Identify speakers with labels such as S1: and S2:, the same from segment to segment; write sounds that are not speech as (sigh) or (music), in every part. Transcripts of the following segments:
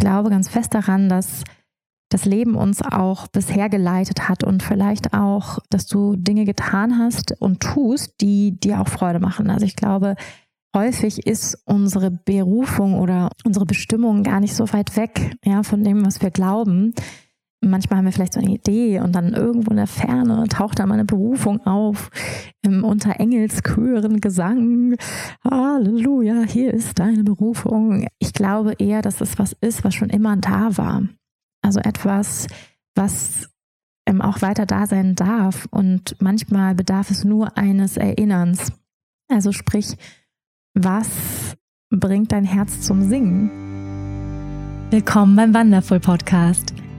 S1: glaube ganz fest daran, dass das Leben uns auch bisher geleitet hat und vielleicht auch, dass du Dinge getan hast und tust, die dir auch Freude machen. Also ich glaube, häufig ist unsere Berufung oder unsere Bestimmung gar nicht so weit weg ja, von dem, was wir glauben. Manchmal haben wir vielleicht so eine Idee und dann irgendwo in der Ferne taucht dann mal eine Berufung auf ähm, unter Engelschören Gesang. Halleluja, hier ist deine Berufung. Ich glaube eher, dass es was ist, was schon immer da war. Also etwas, was auch weiter da sein darf. Und manchmal bedarf es nur eines Erinnerns. Also sprich, was bringt dein Herz zum Singen?
S2: Willkommen beim Wonderful Podcast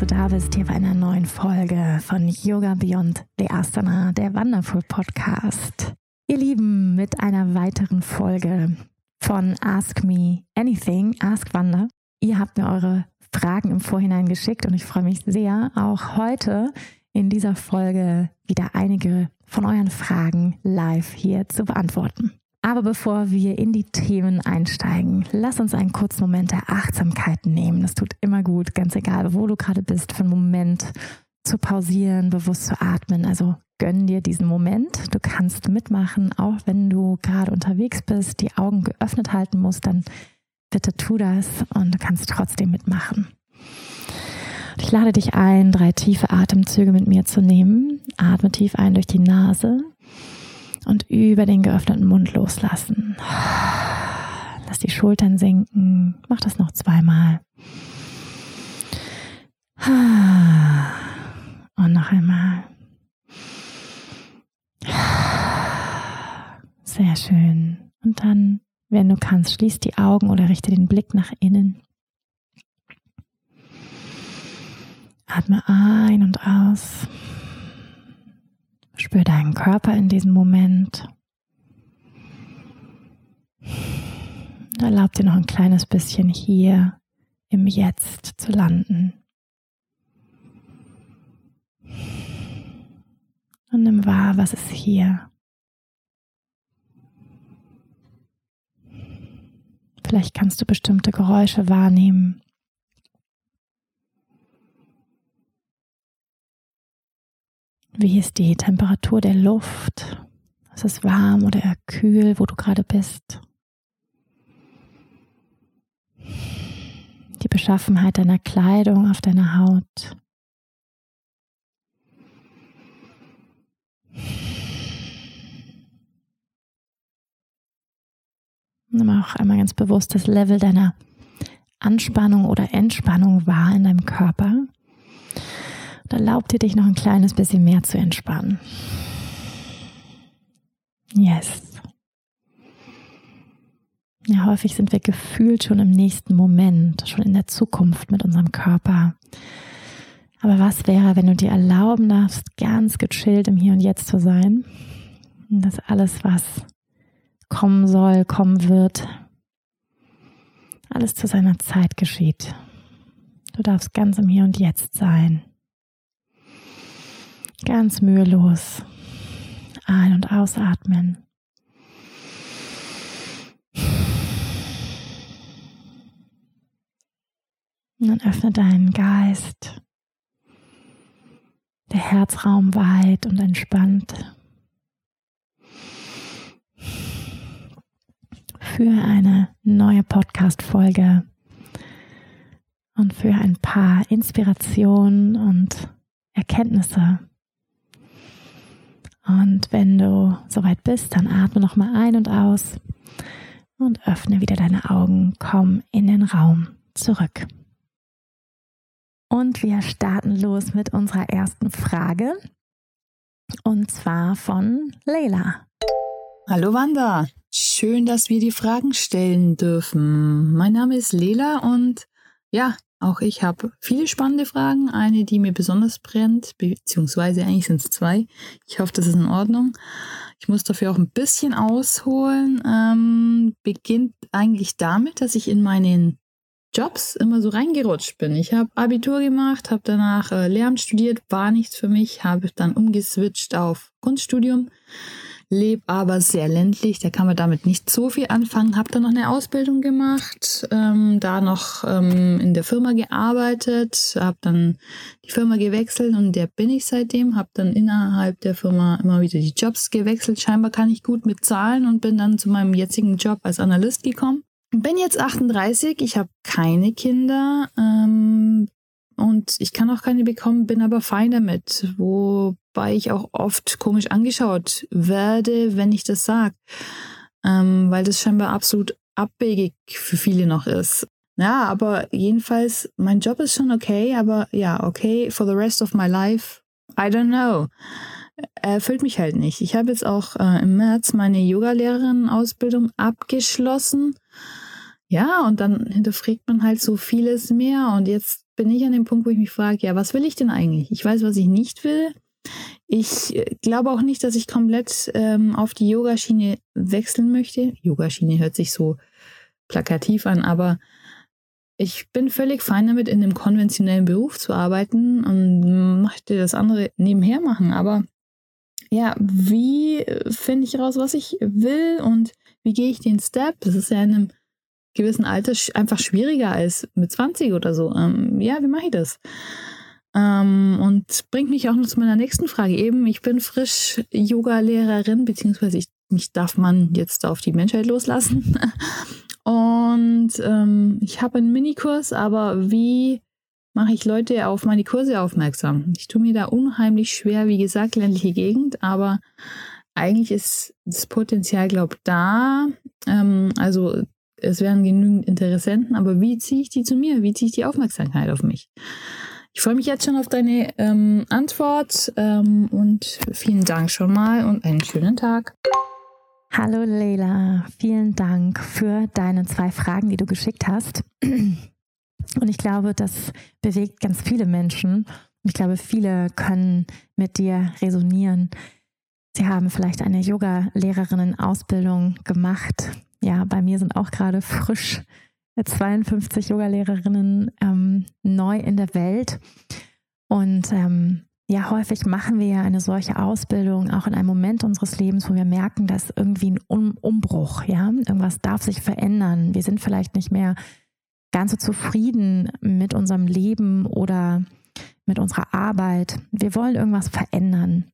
S1: Du da bist hier bei einer neuen Folge von Yoga Beyond the Asana, der Wonderful Podcast. Ihr Lieben, mit einer weiteren Folge von Ask Me Anything, Ask Wanda. Ihr habt mir eure Fragen im Vorhinein geschickt und ich freue mich sehr, auch heute in dieser Folge wieder einige von euren Fragen live hier zu beantworten. Aber bevor wir in die Themen einsteigen, lass uns einen kurzen Moment der Achtsamkeit nehmen. Das tut immer gut, ganz egal, wo du gerade bist, für einen Moment zu pausieren, bewusst zu atmen. Also gönn dir diesen Moment. Du kannst mitmachen, auch wenn du gerade unterwegs bist, die Augen geöffnet halten musst, dann bitte tu das und du kannst trotzdem mitmachen. Ich lade dich ein, drei tiefe Atemzüge mit mir zu nehmen. Atme tief ein durch die Nase und über den geöffneten Mund loslassen. Lass die Schultern sinken. Mach das noch zweimal. Und noch einmal. Sehr schön. Und dann wenn du kannst, schließ die Augen oder richte den Blick nach innen. Atme ein und aus. Spür deinen Körper in diesem Moment. Erlaub dir noch ein kleines bisschen hier im Jetzt zu landen. Und nimm wahr, was ist hier. Vielleicht kannst du bestimmte Geräusche wahrnehmen. Wie ist die Temperatur der Luft? Ist es warm oder kühl, wo du gerade bist? Die Beschaffenheit deiner Kleidung auf deiner Haut. Nimm auch einmal ganz bewusst das Level deiner Anspannung oder Entspannung wahr in deinem Körper. Und erlaub dir, dich noch ein kleines bisschen mehr zu entspannen. Yes. Ja, häufig sind wir gefühlt schon im nächsten Moment, schon in der Zukunft mit unserem Körper. Aber was wäre, wenn du dir erlauben darfst, ganz gechillt im Hier und Jetzt zu sein? Und dass alles, was kommen soll, kommen wird. Alles zu seiner Zeit geschieht. Du darfst ganz im Hier und Jetzt sein. Ganz mühelos ein- und ausatmen. Und dann öffne deinen Geist. Der Herzraum weit und entspannt. für eine neue Podcast-Folge und für ein paar Inspirationen und Erkenntnisse. Und wenn du soweit bist, dann atme noch mal ein und aus und öffne wieder deine Augen. Komm in den Raum zurück. Und wir starten los mit unserer ersten Frage. Und zwar von Leila.
S3: Hallo Wanda. Schön, dass wir die Fragen stellen dürfen. Mein Name ist Lela und ja, auch ich habe viele spannende Fragen. Eine, die mir besonders brennt, beziehungsweise eigentlich sind es zwei. Ich hoffe, das ist in Ordnung. Ich muss dafür auch ein bisschen ausholen. Ähm, beginnt eigentlich damit, dass ich in meinen Jobs immer so reingerutscht bin. Ich habe Abitur gemacht, habe danach äh, Lehramt studiert, war nichts für mich, habe dann umgeswitcht auf Kunststudium lebe aber sehr ländlich, da kann man damit nicht so viel anfangen. Habe dann noch eine Ausbildung gemacht, ähm, da noch ähm, in der Firma gearbeitet, habe dann die Firma gewechselt und der bin ich seitdem. Habe dann innerhalb der Firma immer wieder die Jobs gewechselt. Scheinbar kann ich gut mit Zahlen und bin dann zu meinem jetzigen Job als Analyst gekommen. Bin jetzt 38, ich habe keine Kinder, ähm, und ich kann auch keine bekommen, bin aber fein damit, wobei ich auch oft komisch angeschaut werde, wenn ich das sage, ähm, weil das scheinbar absolut abwegig für viele noch ist. Ja, aber jedenfalls, mein Job ist schon okay, aber ja, okay, for the rest of my life, I don't know. Erfüllt mich halt nicht. Ich habe jetzt auch äh, im März meine Yoga-Lehrerin-Ausbildung abgeschlossen. Ja, und dann hinterfragt man halt so vieles mehr. Und jetzt bin ich an dem Punkt, wo ich mich frage, ja, was will ich denn eigentlich? Ich weiß, was ich nicht will. Ich äh, glaube auch nicht, dass ich komplett ähm, auf die Yogaschiene wechseln möchte. Yogaschiene hört sich so plakativ an, aber ich bin völlig fein damit, in einem konventionellen Beruf zu arbeiten und möchte das andere nebenher machen. Aber ja, wie finde ich raus, was ich will und wie gehe ich den Step? Das ist ja in einem gewissen Alter einfach schwieriger als mit 20 oder so. Ähm, ja, wie mache ich das? Ähm, und bringt mich auch noch zu meiner nächsten Frage. Eben, ich bin frisch Yoga-Lehrerin, beziehungsweise ich, mich darf man jetzt auf die Menschheit loslassen. (laughs) und ähm, ich habe einen Minikurs, aber wie mache ich Leute auf meine Kurse aufmerksam? Ich tue mir da unheimlich schwer, wie gesagt, ländliche Gegend, aber eigentlich ist das Potenzial, glaube ich, da. Ähm, also es wären genügend Interessenten, aber wie ziehe ich die zu mir? Wie ziehe ich die Aufmerksamkeit auf mich? Ich freue mich jetzt schon auf deine ähm, Antwort ähm, und vielen Dank schon mal und einen schönen Tag.
S1: Hallo Leila, vielen Dank für deine zwei Fragen, die du geschickt hast. Und ich glaube, das bewegt ganz viele Menschen. Ich glaube, viele können mit dir resonieren. Sie haben vielleicht eine Yoga-Lehrerinnen-Ausbildung gemacht ja, bei mir sind auch gerade frisch 52 Yogalehrerinnen ähm, neu in der Welt. Und ähm, ja, häufig machen wir ja eine solche Ausbildung auch in einem Moment unseres Lebens, wo wir merken, dass irgendwie ein um Umbruch, ja, irgendwas darf sich verändern. Wir sind vielleicht nicht mehr ganz so zufrieden mit unserem Leben oder mit unserer Arbeit. Wir wollen irgendwas verändern.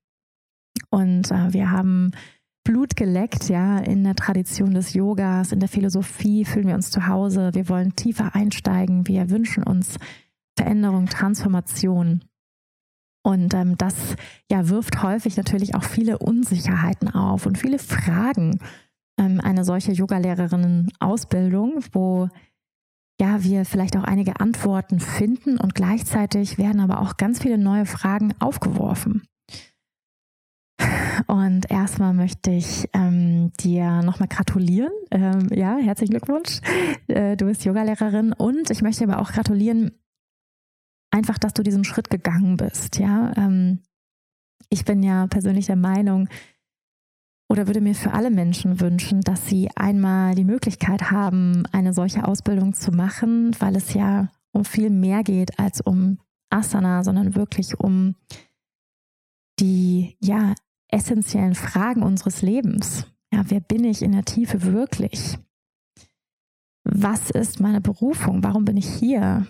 S1: Und äh, wir haben Blut geleckt, ja, in der Tradition des Yogas, in der Philosophie fühlen wir uns zu Hause. Wir wollen tiefer einsteigen. Wir wünschen uns Veränderung, Transformation. Und ähm, das ja, wirft häufig natürlich auch viele Unsicherheiten auf und viele Fragen. Ähm, eine solche Yogalehrerinnen-Ausbildung, wo ja, wir vielleicht auch einige Antworten finden und gleichzeitig werden aber auch ganz viele neue Fragen aufgeworfen. Und erstmal möchte ich ähm, dir nochmal gratulieren. Ähm, ja, herzlichen Glückwunsch. Äh, du bist Yogalehrerin und ich möchte aber auch gratulieren, einfach, dass du diesen Schritt gegangen bist. Ja, ähm, ich bin ja persönlich der Meinung oder würde mir für alle Menschen wünschen, dass sie einmal die Möglichkeit haben, eine solche Ausbildung zu machen, weil es ja um viel mehr geht als um Asana, sondern wirklich um die ja essentiellen Fragen unseres Lebens. Ja, wer bin ich in der Tiefe wirklich? Was ist meine Berufung? Warum bin ich hier?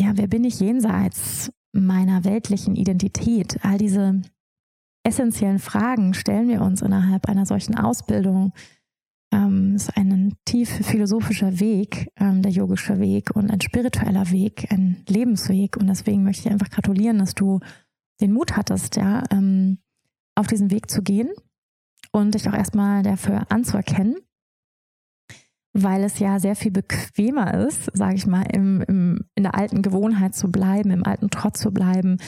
S1: Ja, wer bin ich jenseits meiner weltlichen Identität? All diese essentiellen Fragen stellen wir uns innerhalb einer solchen Ausbildung. Ähm, ist ein tief philosophischer Weg, ähm, der yogische Weg und ein spiritueller Weg, ein Lebensweg. Und deswegen möchte ich einfach gratulieren, dass du den Mut hattest, ja, ähm, auf diesen Weg zu gehen und dich auch erstmal dafür anzuerkennen, weil es ja sehr viel bequemer ist, sage ich mal, im, im, in der alten Gewohnheit zu bleiben, im alten Trott zu bleiben,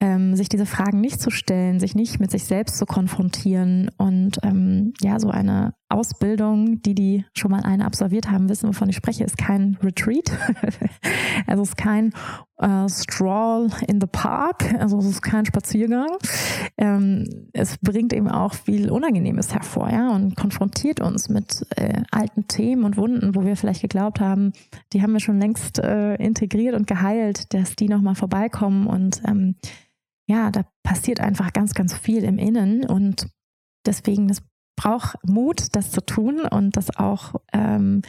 S1: ähm, sich diese Fragen nicht zu stellen, sich nicht mit sich selbst zu konfrontieren und ähm, ja, so eine Ausbildung, die, die schon mal eine absolviert haben, wissen, wovon ich spreche, ist kein Retreat. also (laughs) es ist kein äh, Stroll in the Park, also es ist kein Spaziergang. Ähm, es bringt eben auch viel Unangenehmes hervor, ja, und konfrontiert uns mit äh, alten Themen und Wunden, wo wir vielleicht geglaubt haben, die haben wir schon längst äh, integriert und geheilt, dass die nochmal vorbeikommen und ähm, ja, da passiert einfach ganz, ganz viel im Innen und deswegen, das braucht Mut, das zu tun und das auch, ähm,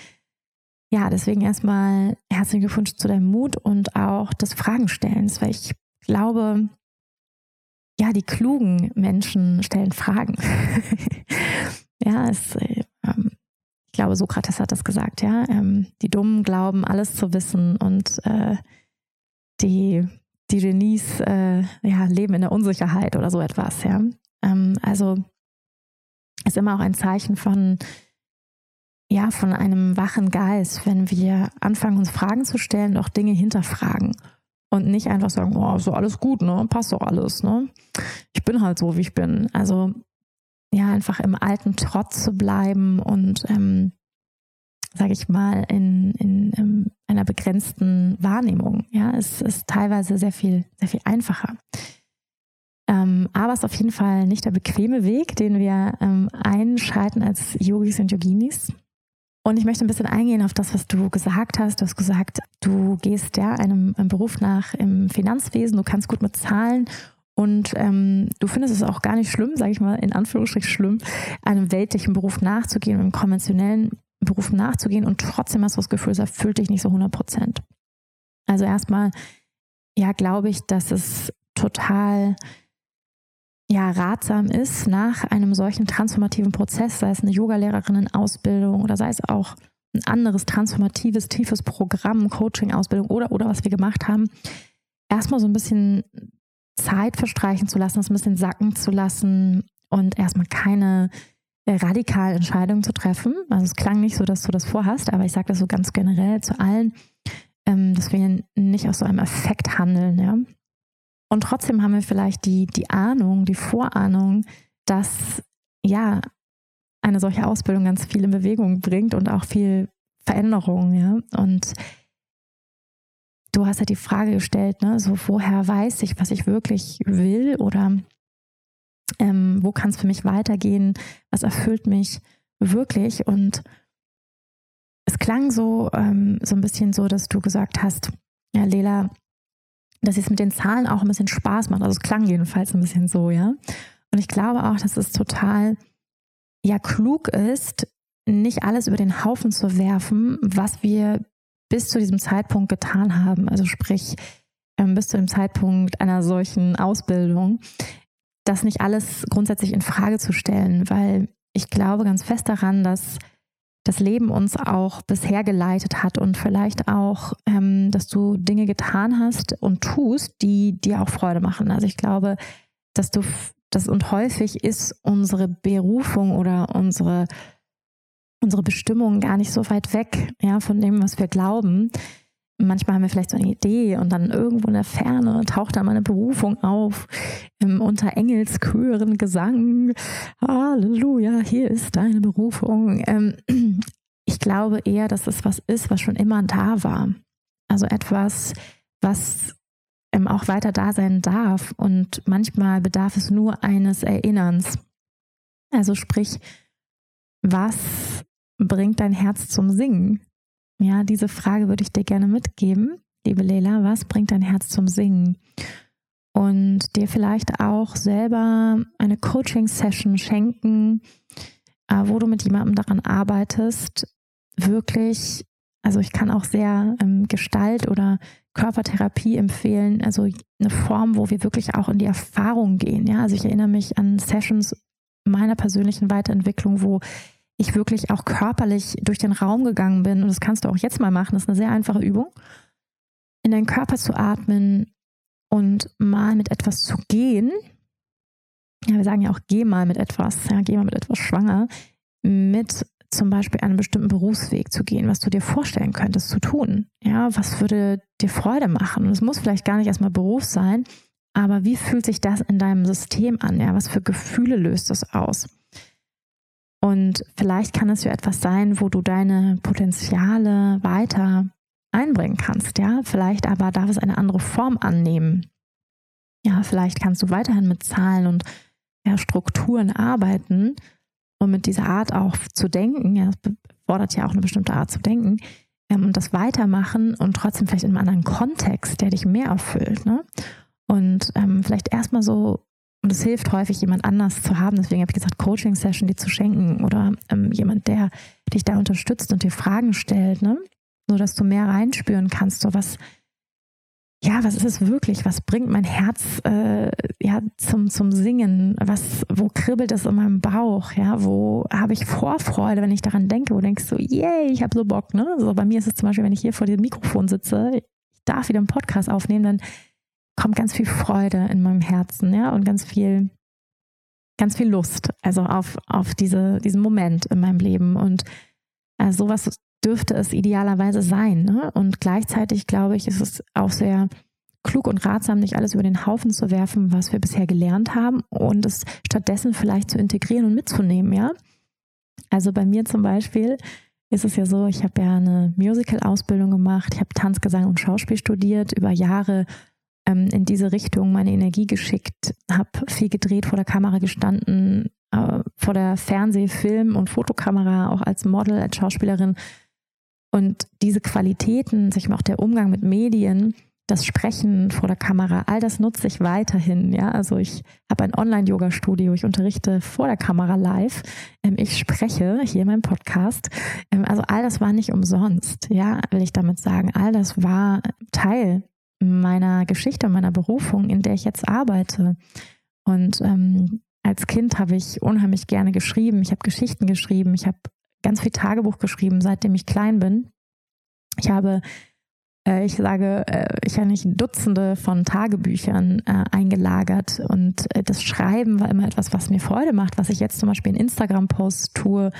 S1: ja, deswegen erstmal herzlichen Glückwunsch zu deinem Mut und auch des Fragenstellens, weil ich glaube, ja, die klugen Menschen stellen Fragen. (laughs) ja, es, äh, ähm, ich glaube, Sokrates hat das gesagt, ja. Ähm, die Dummen glauben, alles zu wissen und äh, die, die Genies äh, ja, leben in der Unsicherheit oder so etwas, ja. Ähm, also ist immer auch ein Zeichen von, ja, von einem wachen Geist, wenn wir anfangen, uns Fragen zu stellen, auch Dinge hinterfragen und nicht einfach sagen, oh, so alles gut, ne, passt doch alles, ne. Ich bin halt so, wie ich bin. Also ja, einfach im alten Trotz zu bleiben und, ähm, sage ich mal, in, in, in, ähm, einer begrenzten Wahrnehmung. Ja, es ist teilweise sehr viel, sehr viel einfacher. Ähm, aber es ist auf jeden Fall nicht der bequeme Weg, den wir ähm, einschreiten als Yogis und Yoginis. Und ich möchte ein bisschen eingehen auf das, was du gesagt hast. Du hast gesagt, du gehst ja einem, einem Beruf nach im Finanzwesen, du kannst gut mit Zahlen und ähm, du findest es auch gar nicht schlimm, sage ich mal, in Anführungsstrichen schlimm, einem weltlichen Beruf nachzugehen, einem konventionellen Beruf nachzugehen und trotzdem hast du das Gefühl, es erfüllt dich nicht so 100 Prozent. Also erstmal, ja, glaube ich, dass es total ja, ratsam ist nach einem solchen transformativen Prozess, sei es eine Yogalehrerinnen-Ausbildung oder sei es auch ein anderes transformatives, tiefes Programm, Coaching-Ausbildung oder, oder was wir gemacht haben, erstmal so ein bisschen Zeit verstreichen zu lassen, das ein bisschen sacken zu lassen und erstmal keine äh, radikalen Entscheidungen zu treffen. Also es klang nicht so, dass du das vorhast, aber ich sage das so ganz generell zu allen, ähm, dass wir nicht aus so einem Effekt handeln, ja. Und trotzdem haben wir vielleicht die, die Ahnung, die Vorahnung, dass ja eine solche Ausbildung ganz viel in Bewegung bringt und auch viel Veränderung, ja. Und du hast ja die Frage gestellt, ne, so woher weiß ich, was ich wirklich will? Oder ähm, wo kann es für mich weitergehen, was erfüllt mich wirklich? Und es klang so, ähm, so ein bisschen so, dass du gesagt hast, ja, Lela, dass es mit den Zahlen auch ein bisschen Spaß macht. Also es klang jedenfalls ein bisschen so, ja. Und ich glaube auch, dass es total ja klug ist, nicht alles über den Haufen zu werfen, was wir bis zu diesem Zeitpunkt getan haben. Also sprich, ähm, bis zu dem Zeitpunkt einer solchen Ausbildung, das nicht alles grundsätzlich in Frage zu stellen, weil ich glaube ganz fest daran, dass das Leben uns auch bisher geleitet hat und vielleicht auch, ähm, dass du Dinge getan hast und tust, die dir auch Freude machen. Also ich glaube, dass du das und häufig ist unsere Berufung oder unsere unsere Bestimmung gar nicht so weit weg, ja, von dem, was wir glauben. Manchmal haben wir vielleicht so eine Idee und dann irgendwo in der Ferne taucht da mal eine Berufung auf, ähm, unter Engelschören, Gesang. Halleluja, hier ist deine Berufung. Ähm, (clears throat) ich glaube eher, dass es was ist, was schon immer da war. Also etwas, was ähm, auch weiter da sein darf. Und manchmal bedarf es nur eines Erinnerns. Also sprich, was bringt dein Herz zum Singen? Ja, diese Frage würde ich dir gerne mitgeben, liebe Leila. Was bringt dein Herz zum Singen? Und dir vielleicht auch selber eine Coaching-Session schenken, äh, wo du mit jemandem daran arbeitest, wirklich, also ich kann auch sehr ähm, Gestalt oder Körpertherapie empfehlen, also eine Form, wo wir wirklich auch in die Erfahrung gehen. Ja, also ich erinnere mich an Sessions meiner persönlichen Weiterentwicklung, wo ich wirklich auch körperlich durch den Raum gegangen bin, und das kannst du auch jetzt mal machen, das ist eine sehr einfache Übung, in deinen Körper zu atmen und mal mit etwas zu gehen. Ja, wir sagen ja auch, geh mal mit etwas, ja, geh mal mit etwas schwanger, mit zum Beispiel einen bestimmten Berufsweg zu gehen, was du dir vorstellen könntest zu tun. Ja, was würde dir Freude machen? Und es muss vielleicht gar nicht erstmal Beruf sein, aber wie fühlt sich das in deinem System an? Ja, was für Gefühle löst das aus? Und vielleicht kann es ja etwas sein, wo du deine Potenziale weiter einbringen kannst, ja. Vielleicht aber darf es eine andere Form annehmen. Ja, vielleicht kannst du weiterhin mit Zahlen und ja, Strukturen arbeiten und mit dieser Art auch zu denken. Ja, das fordert ja auch eine bestimmte Art zu denken ähm, und das weitermachen und trotzdem vielleicht in einem anderen Kontext, der dich mehr erfüllt. Ne? Und ähm, vielleicht erstmal so und es hilft häufig, jemand anders zu haben. Deswegen habe ich gesagt, Coaching-Session dir zu schenken oder ähm, jemand, der dich da unterstützt und dir Fragen stellt, ne? so dass du mehr reinspüren kannst. So was, ja, was ist es wirklich? Was bringt mein Herz äh, ja zum zum Singen? Was, wo kribbelt es in meinem Bauch? Ja, wo habe ich Vorfreude, wenn ich daran denke? Wo denkst du, yay, ich habe so Bock. Ne? So bei mir ist es zum Beispiel, wenn ich hier vor dem Mikrofon sitze, ich darf wieder einen Podcast aufnehmen, dann kommt ganz viel Freude in meinem Herzen, ja, und ganz viel, ganz viel Lust, also auf, auf diese, diesen Moment in meinem Leben. Und äh, sowas dürfte es idealerweise sein. Ne? Und gleichzeitig, glaube ich, ist es auch sehr klug und ratsam, nicht alles über den Haufen zu werfen, was wir bisher gelernt haben und es stattdessen vielleicht zu integrieren und mitzunehmen, ja. Also bei mir zum Beispiel ist es ja so, ich habe ja eine Musical-Ausbildung gemacht, ich habe Tanz, Gesang und Schauspiel studiert, über Jahre ähm, in diese Richtung meine Energie geschickt, habe viel gedreht, vor der Kamera gestanden, äh, vor der Fernseh-, Film- und Fotokamera, auch als Model, als Schauspielerin. Und diese Qualitäten, sich auch der Umgang mit Medien, das Sprechen vor der Kamera, all das nutze ich weiterhin. Ja, also ich habe ein Online-Yoga-Studio, ich unterrichte vor der Kamera live, ähm, ich spreche hier in meinem Podcast. Ähm, also all das war nicht umsonst. Ja, will ich damit sagen. All das war Teil meiner Geschichte meiner Berufung, in der ich jetzt arbeite. Und ähm, als Kind habe ich unheimlich gerne geschrieben. Ich habe Geschichten geschrieben. Ich habe ganz viel Tagebuch geschrieben, seitdem ich klein bin. Ich habe, äh, ich sage, äh, ich habe nicht Dutzende von Tagebüchern äh, eingelagert. Und äh, das Schreiben war immer etwas, was mir Freude macht, was ich jetzt zum Beispiel in Instagram-Posts tue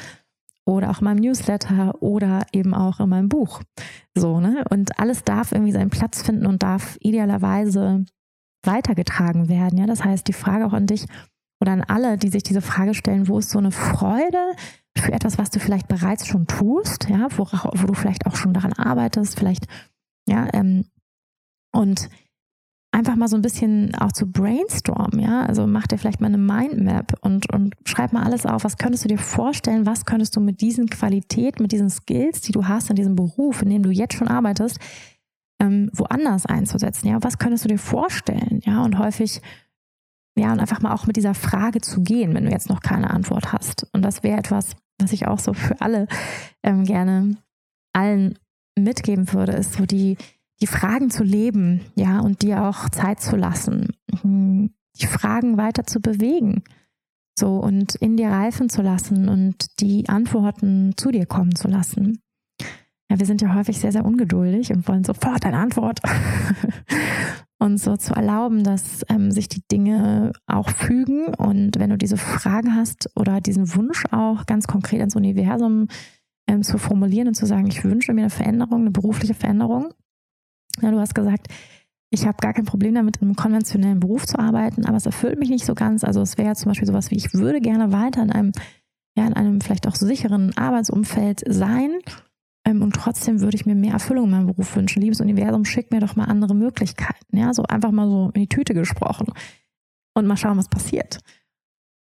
S1: oder auch in meinem Newsletter oder eben auch in meinem Buch. So, ne? Und alles darf irgendwie seinen Platz finden und darf idealerweise weitergetragen werden. Ja, das heißt, die Frage auch an dich oder an alle, die sich diese Frage stellen, wo ist so eine Freude für etwas, was du vielleicht bereits schon tust, ja, wo, wo du vielleicht auch schon daran arbeitest, vielleicht, ja, ähm, und einfach mal so ein bisschen auch zu brainstormen, ja. Also mach dir vielleicht mal eine Mindmap und, und schreib mal alles auf. Was könntest du dir vorstellen? Was könntest du mit diesen Qualitäten, mit diesen Skills, die du hast in diesem Beruf, in dem du jetzt schon arbeitest, ähm, woanders einzusetzen? Ja, was könntest du dir vorstellen? Ja, und häufig, ja, und einfach mal auch mit dieser Frage zu gehen, wenn du jetzt noch keine Antwort hast. Und das wäre etwas, was ich auch so für alle ähm, gerne allen mitgeben würde, ist so die, die Fragen zu leben, ja, und dir auch Zeit zu lassen, mhm. die Fragen weiter zu bewegen, so und in dir reifen zu lassen und die Antworten zu dir kommen zu lassen. Ja, wir sind ja häufig sehr, sehr ungeduldig und wollen sofort eine Antwort. (laughs) und so zu erlauben, dass ähm, sich die Dinge auch fügen und wenn du diese Frage hast oder diesen Wunsch auch ganz konkret ins Universum ähm, zu formulieren und zu sagen, ich wünsche mir eine Veränderung, eine berufliche Veränderung, ja, du hast gesagt, ich habe gar kein Problem damit, in einem konventionellen Beruf zu arbeiten, aber es erfüllt mich nicht so ganz. Also es wäre zum Beispiel sowas wie, ich würde gerne weiter in einem, ja, in einem vielleicht auch sicheren Arbeitsumfeld sein. Ähm, und trotzdem würde ich mir mehr Erfüllung in meinem Beruf wünschen. Liebes Universum, schick mir doch mal andere Möglichkeiten. Ja, so einfach mal so in die Tüte gesprochen. Und mal schauen, was passiert.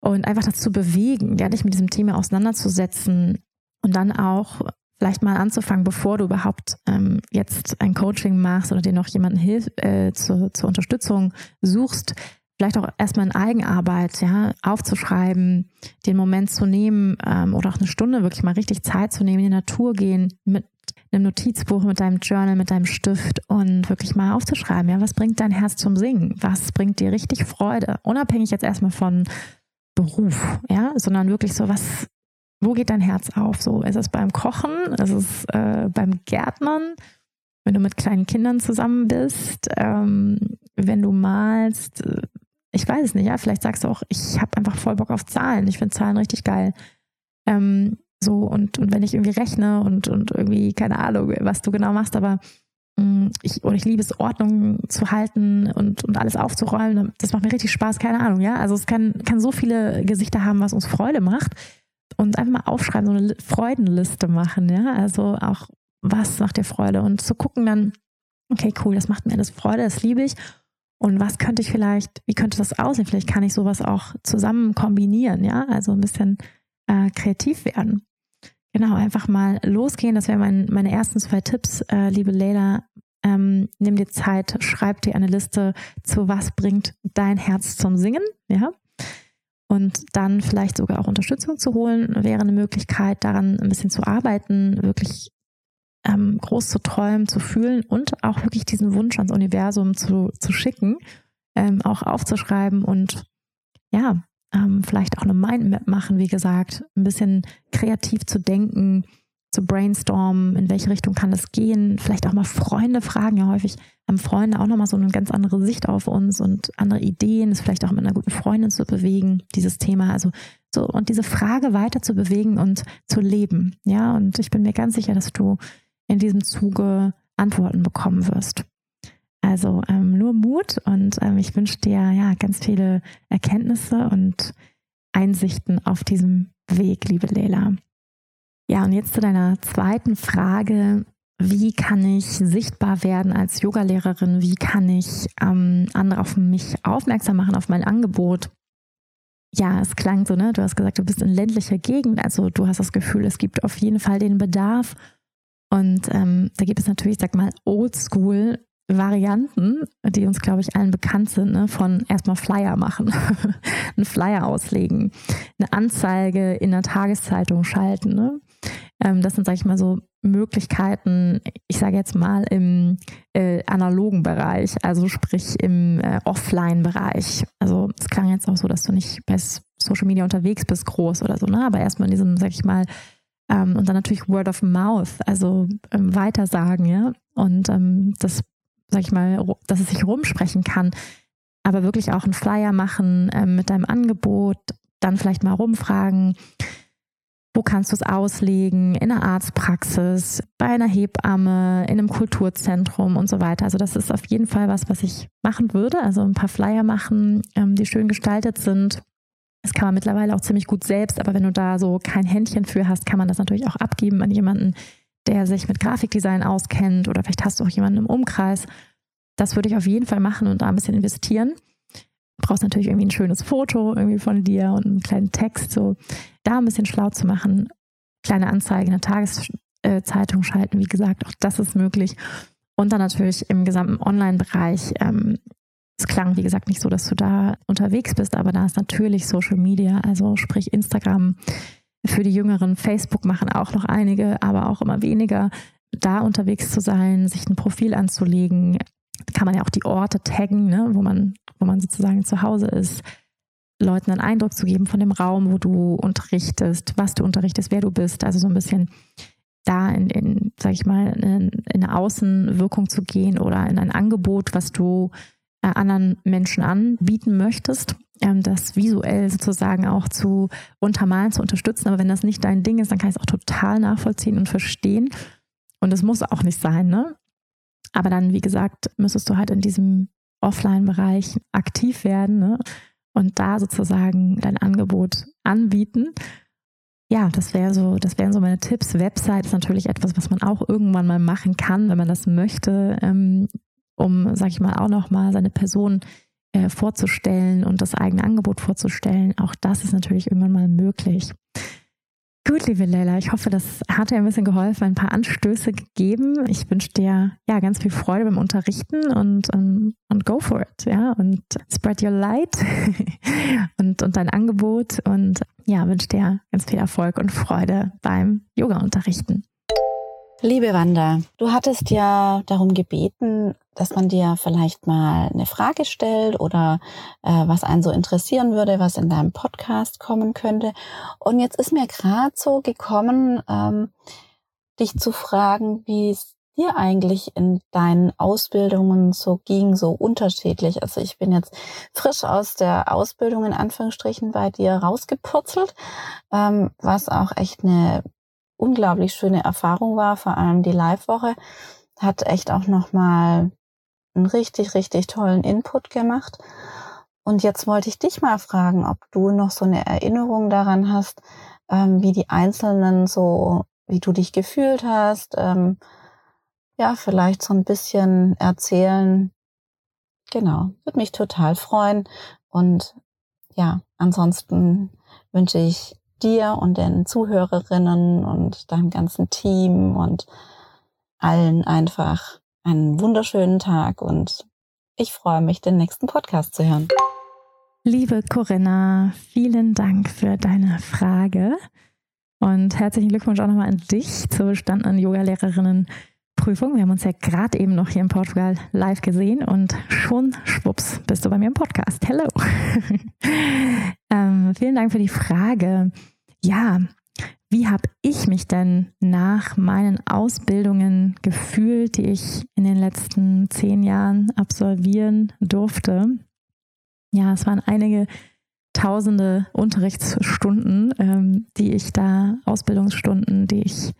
S1: Und einfach dazu bewegen, ja, dich mit diesem Thema auseinanderzusetzen und dann auch vielleicht mal anzufangen, bevor du überhaupt ähm, jetzt ein Coaching machst oder dir noch jemanden hilf, äh, zur, zur Unterstützung suchst, vielleicht auch erstmal in Eigenarbeit, ja, aufzuschreiben, den Moment zu nehmen ähm, oder auch eine Stunde wirklich mal richtig Zeit zu nehmen, in die Natur gehen, mit einem Notizbuch, mit deinem Journal, mit deinem Stift und wirklich mal aufzuschreiben, ja, was bringt dein Herz zum Singen? Was bringt dir richtig Freude? Unabhängig jetzt erstmal von Beruf, ja, sondern wirklich so, was, wo geht dein Herz auf? So, ist es beim Kochen? Ist es äh, beim Gärtnern? Wenn du mit kleinen Kindern zusammen bist? Ähm, wenn du malst? Äh, ich weiß es nicht, ja. Vielleicht sagst du auch, ich habe einfach voll Bock auf Zahlen. Ich finde Zahlen richtig geil. Ähm, so, und, und wenn ich irgendwie rechne und, und irgendwie, keine Ahnung, was du genau machst, aber mm, ich, oder ich liebe es, Ordnung zu halten und, und alles aufzuräumen. Das macht mir richtig Spaß, keine Ahnung, ja. Also es kann, kann so viele Gesichter haben, was uns Freude macht. Und einfach mal aufschreiben, so eine Freudenliste machen, ja. Also auch, was macht dir Freude? Und zu gucken dann, okay, cool, das macht mir alles Freude, das liebe ich. Und was könnte ich vielleicht, wie könnte das aussehen? Vielleicht kann ich sowas auch zusammen kombinieren, ja, also ein bisschen äh, kreativ werden. Genau, einfach mal losgehen. Das wären mein, meine ersten zwei Tipps, äh, liebe Leila. Ähm, nimm dir Zeit, schreib dir eine Liste zu, was bringt dein Herz zum Singen, ja. Und dann vielleicht sogar auch Unterstützung zu holen, wäre eine Möglichkeit, daran ein bisschen zu arbeiten, wirklich ähm, groß zu träumen, zu fühlen und auch wirklich diesen Wunsch ans Universum zu, zu schicken, ähm, auch aufzuschreiben und ja, ähm, vielleicht auch eine Mindmap machen, wie gesagt, ein bisschen kreativ zu denken, zu brainstormen, in welche Richtung kann es gehen, vielleicht auch mal Freunde fragen. Ja, häufig haben Freunde auch nochmal so eine ganz andere Sicht auf uns und andere Ideen, es vielleicht auch mit einer guten Freundin zu bewegen, dieses Thema. Also so und diese Frage weiter zu bewegen und zu leben. Ja, und ich bin mir ganz sicher, dass du in diesem Zuge Antworten bekommen wirst. Also ähm, nur Mut und ähm, ich wünsche dir ja ganz viele Erkenntnisse und Einsichten auf diesem Weg, liebe Leila. Ja, und jetzt zu deiner zweiten Frage. Wie kann ich sichtbar werden als Yogalehrerin? Wie kann ich ähm, andere auf mich aufmerksam machen, auf mein Angebot? Ja, es klang so, ne? Du hast gesagt, du bist in ländlicher Gegend, also du hast das Gefühl, es gibt auf jeden Fall den Bedarf. Und ähm, da gibt es natürlich, sag mal, Oldschool Varianten, die uns, glaube ich, allen bekannt sind, ne, von erstmal Flyer machen, (laughs) einen Flyer auslegen, eine Anzeige in der Tageszeitung schalten. Ne? Ähm, das sind, sage ich mal, so Möglichkeiten, ich sage jetzt mal im äh, analogen Bereich, also sprich im äh, Offline-Bereich. Also es klang jetzt auch so, dass du nicht bei Social Media unterwegs bist, groß oder so, ne? aber erstmal in diesem, sag ich mal, ähm, und dann natürlich Word of Mouth, also ähm, weitersagen, ja. Und ähm, das sag ich mal, dass es sich rumsprechen kann, aber wirklich auch einen Flyer machen äh, mit deinem Angebot, dann vielleicht mal rumfragen, wo kannst du es auslegen, in einer Arztpraxis, bei einer Hebamme, in einem Kulturzentrum und so weiter. Also das ist auf jeden Fall was, was ich machen würde. Also ein paar Flyer machen, ähm, die schön gestaltet sind. Das kann man mittlerweile auch ziemlich gut selbst, aber wenn du da so kein Händchen für hast, kann man das natürlich auch abgeben an jemanden, der sich mit Grafikdesign auskennt oder vielleicht hast du auch jemanden im Umkreis. Das würde ich auf jeden Fall machen und da ein bisschen investieren. Brauchst natürlich irgendwie ein schönes Foto irgendwie von dir und einen kleinen Text, so da ein bisschen schlau zu machen. Kleine Anzeige in der Tageszeitung schalten, wie gesagt, auch das ist möglich. Und dann natürlich im gesamten Online-Bereich. Ähm, es klang, wie gesagt, nicht so, dass du da unterwegs bist, aber da ist natürlich Social Media, also sprich Instagram, für die Jüngeren, Facebook machen auch noch einige, aber auch immer weniger. Da unterwegs zu sein, sich ein Profil anzulegen, kann man ja auch die Orte taggen, ne, wo man, wo man sozusagen zu Hause ist, Leuten einen Eindruck zu geben von dem Raum, wo du unterrichtest, was du unterrichtest, wer du bist. Also so ein bisschen da in, in sag ich mal, in, in eine Außenwirkung zu gehen oder in ein Angebot, was du äh, anderen Menschen anbieten möchtest ähm, das visuell sozusagen auch zu untermalen, zu unterstützen. Aber wenn das nicht dein Ding ist, dann kann ich es auch total nachvollziehen und verstehen. Und es muss auch nicht sein, ne? Aber dann, wie gesagt, müsstest du halt in diesem Offline-Bereich aktiv werden ne? und da sozusagen dein Angebot anbieten. Ja, das wäre so, das wären so meine Tipps. Website ist natürlich etwas, was man auch irgendwann mal machen kann, wenn man das möchte, ähm, um, sag ich mal, auch nochmal seine Person äh, vorzustellen und das eigene Angebot vorzustellen. Auch das ist natürlich irgendwann mal möglich. Gut, liebe Leila, ich hoffe, das hat dir ein bisschen geholfen, ein paar Anstöße gegeben. Ich wünsche dir ja ganz viel Freude beim Unterrichten und, und, und go for it, ja, und spread your light (laughs) und, und dein Angebot und ja, wünsche dir ganz viel Erfolg und Freude beim Yoga-Unterrichten.
S4: Liebe Wanda, du hattest ja darum gebeten, dass man dir vielleicht mal eine Frage stellt oder äh, was einen so interessieren würde, was in deinem Podcast kommen könnte. Und jetzt ist mir gerade so gekommen, ähm, dich zu fragen, wie es dir eigentlich in deinen Ausbildungen so ging, so unterschiedlich. Also ich bin jetzt frisch aus der Ausbildung in Anführungsstrichen bei dir rausgepurzelt, ähm, was auch echt eine unglaublich schöne Erfahrung war, vor allem die Live-Woche, hat echt auch nochmal einen richtig, richtig tollen Input gemacht. Und jetzt wollte ich dich mal fragen, ob du noch so eine Erinnerung daran hast, ähm, wie die Einzelnen so, wie du dich gefühlt hast. Ähm, ja, vielleicht so ein bisschen erzählen. Genau, würde mich total freuen. Und ja, ansonsten wünsche ich dir und den Zuhörerinnen und deinem ganzen Team und allen einfach einen wunderschönen Tag und ich freue mich, den nächsten Podcast zu hören.
S1: Liebe Corinna, vielen Dank für deine Frage und herzlichen Glückwunsch auch nochmal an dich zur bestandenen Yoga-Lehrerinnen-Prüfung. Wir haben uns ja gerade eben noch hier in Portugal live gesehen und schon schwupps bist du bei mir im Podcast. Hello. (laughs) ähm, vielen Dank für die Frage. Ja, wie habe ich mich denn nach meinen Ausbildungen gefühlt, die ich in den letzten zehn Jahren absolvieren durfte? ja, es waren einige tausende Unterrichtsstunden, ähm, die ich da, Ausbildungsstunden, die ich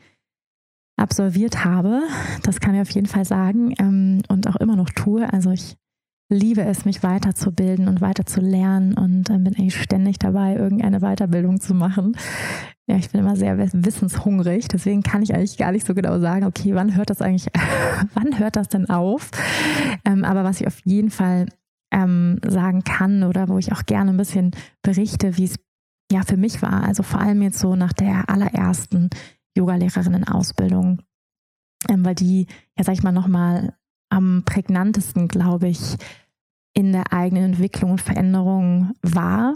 S1: absolviert habe. Das kann ich auf jeden Fall sagen ähm, und auch immer noch tue. Also ich liebe es, mich weiterzubilden und weiter zu lernen und äh, bin eigentlich ständig dabei, irgendeine Weiterbildung zu machen. Ja, ich bin immer sehr wissenshungrig, deswegen kann ich eigentlich gar nicht so genau sagen, okay, wann hört das eigentlich, (laughs) wann hört das denn auf? Ähm, aber was ich auf jeden Fall ähm, sagen kann oder wo ich auch gerne ein bisschen berichte, wie es ja für mich war. Also vor allem jetzt so nach der allerersten Yogalehrerinnen-Ausbildung, ähm, weil die, ja sag ich mal, nochmal am prägnantesten, glaube ich, in der eigenen Entwicklung und Veränderung war.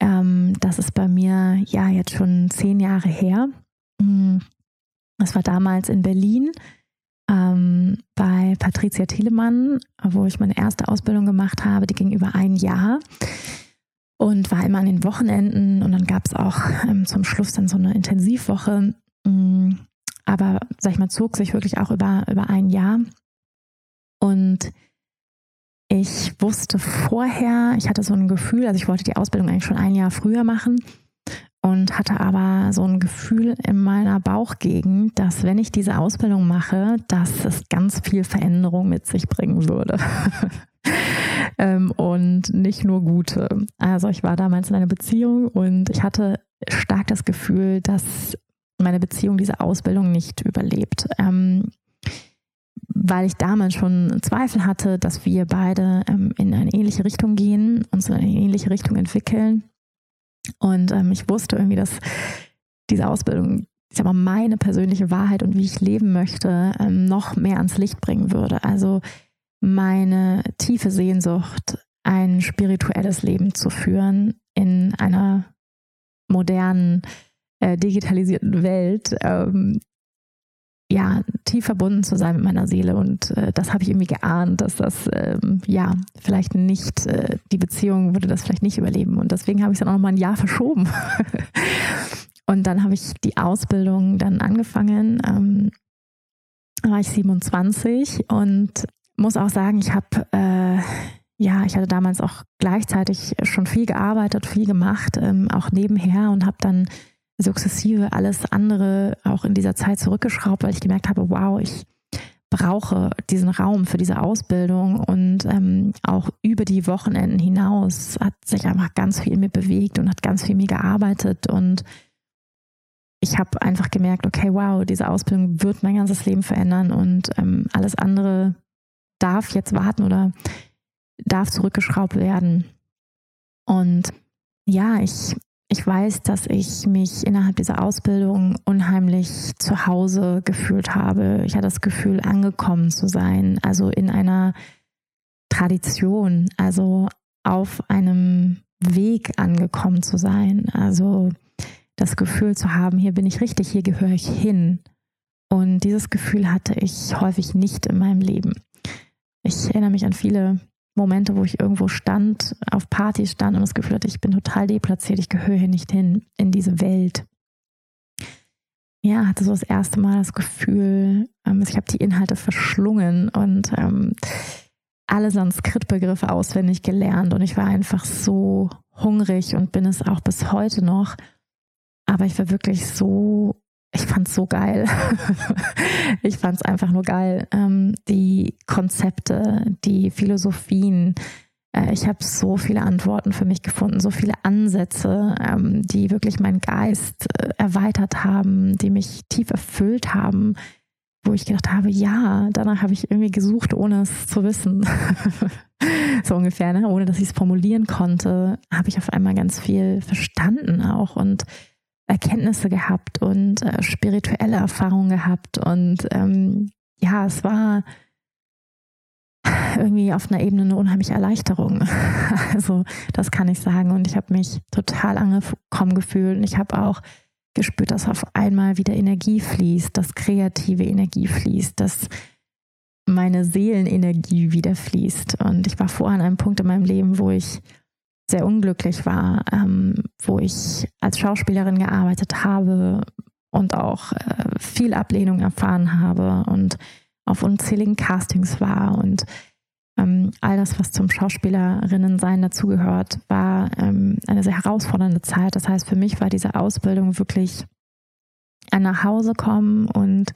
S1: Ähm, das ist bei mir ja jetzt schon zehn Jahre her. Hm, das war damals in Berlin ähm, bei Patricia Thielemann, wo ich meine erste Ausbildung gemacht habe. Die ging über ein Jahr und war immer an den Wochenenden und dann gab es auch ähm, zum Schluss dann so eine Intensivwoche. Mm, aber, sag ich mal, zog sich wirklich auch über, über ein Jahr. Und ich wusste vorher, ich hatte so ein Gefühl, also ich wollte die Ausbildung eigentlich schon ein Jahr früher machen und hatte aber so ein Gefühl in meiner Bauchgegend, dass wenn ich diese Ausbildung mache, dass es ganz viel Veränderung mit sich bringen würde. (laughs) ähm, und nicht nur gute. Also ich war damals in einer Beziehung und ich hatte stark das Gefühl, dass meine Beziehung diese Ausbildung nicht überlebt. Ähm, weil ich damals schon Zweifel hatte, dass wir beide ähm, in eine ähnliche Richtung gehen, uns in eine ähnliche Richtung entwickeln und ähm, ich wusste irgendwie, dass diese Ausbildung, ich sag mal, meine persönliche Wahrheit und wie ich leben möchte, ähm, noch mehr ans Licht bringen würde. Also meine tiefe Sehnsucht, ein spirituelles Leben zu führen in einer modernen, äh, digitalisierten Welt, ähm, ja, tief verbunden zu sein mit meiner Seele. Und äh, das habe ich irgendwie geahnt, dass das, ähm, ja, vielleicht nicht, äh, die Beziehung würde das vielleicht nicht überleben. Und deswegen habe ich es dann auch noch mal ein Jahr verschoben. (laughs) und dann habe ich die Ausbildung dann angefangen. Ähm, war ich 27 und muss auch sagen, ich habe, äh, ja, ich hatte damals auch gleichzeitig schon viel gearbeitet, viel gemacht, ähm, auch nebenher und habe dann sukzessive alles andere auch in dieser Zeit zurückgeschraubt, weil ich gemerkt habe, wow, ich brauche diesen Raum für diese Ausbildung. Und ähm, auch über die Wochenenden hinaus hat sich einfach ganz viel in mir bewegt und hat ganz viel mir gearbeitet. Und ich habe einfach gemerkt, okay, wow, diese Ausbildung wird mein ganzes Leben verändern. Und ähm, alles andere darf jetzt warten oder darf zurückgeschraubt werden. Und ja, ich ich weiß, dass ich mich innerhalb dieser Ausbildung unheimlich zu Hause gefühlt habe. Ich hatte das Gefühl, angekommen zu sein, also in einer Tradition, also auf einem Weg angekommen zu sein. Also das Gefühl zu haben, hier bin ich richtig, hier gehöre ich hin. Und dieses Gefühl hatte ich häufig nicht in meinem Leben. Ich erinnere mich an viele Momente, wo ich irgendwo stand, auf Partys stand und das Gefühl hatte, ich bin total deplatziert, ich gehöre hier nicht hin in diese Welt. Ja, hatte so das erste Mal das Gefühl, ähm, ich habe die Inhalte verschlungen und ähm, alle Sanskrit-Begriffe auswendig gelernt und ich war einfach so hungrig und bin es auch bis heute noch. Aber ich war wirklich so ich fand's so geil. (laughs) ich fand's einfach nur geil. Ähm, die Konzepte, die Philosophien, Äh, ich habe so viele Antworten für mich gefunden, so viele Ansätze, ähm, die wirklich meinen Geist äh, erweitert haben, die mich tief erfüllt haben, wo ich gedacht habe, ja, danach habe ich irgendwie gesucht, ohne es zu wissen. (laughs) so ungefähr, ne? ohne dass ich es formulieren konnte, habe ich auf einmal ganz viel verstanden auch und Erkenntnisse gehabt und äh, spirituelle Erfahrungen gehabt. Und ähm, ja, es war irgendwie auf einer Ebene eine unheimliche Erleichterung. (laughs) Also das kann ich sagen. Und ich habe mich total angekommen gefühlt. Und ich habe auch gespürt, dass auf einmal wieder Energie fließt, dass kreative Energie fließt, dass meine Seelenenergie wieder fließt. Und ich war vorher an einem Punkt in meinem Leben, wo ich sehr unglücklich war, ähm, wo ich als Schauspielerin gearbeitet habe und auch äh, viel Ablehnung erfahren habe und auf unzähligen Castings war und ähm, all das, was zum Schauspielerinnensein dazugehört, war ähm, eine sehr herausfordernde Zeit. Das heißt, für mich war diese Ausbildung wirklich ein Nachhausekommen und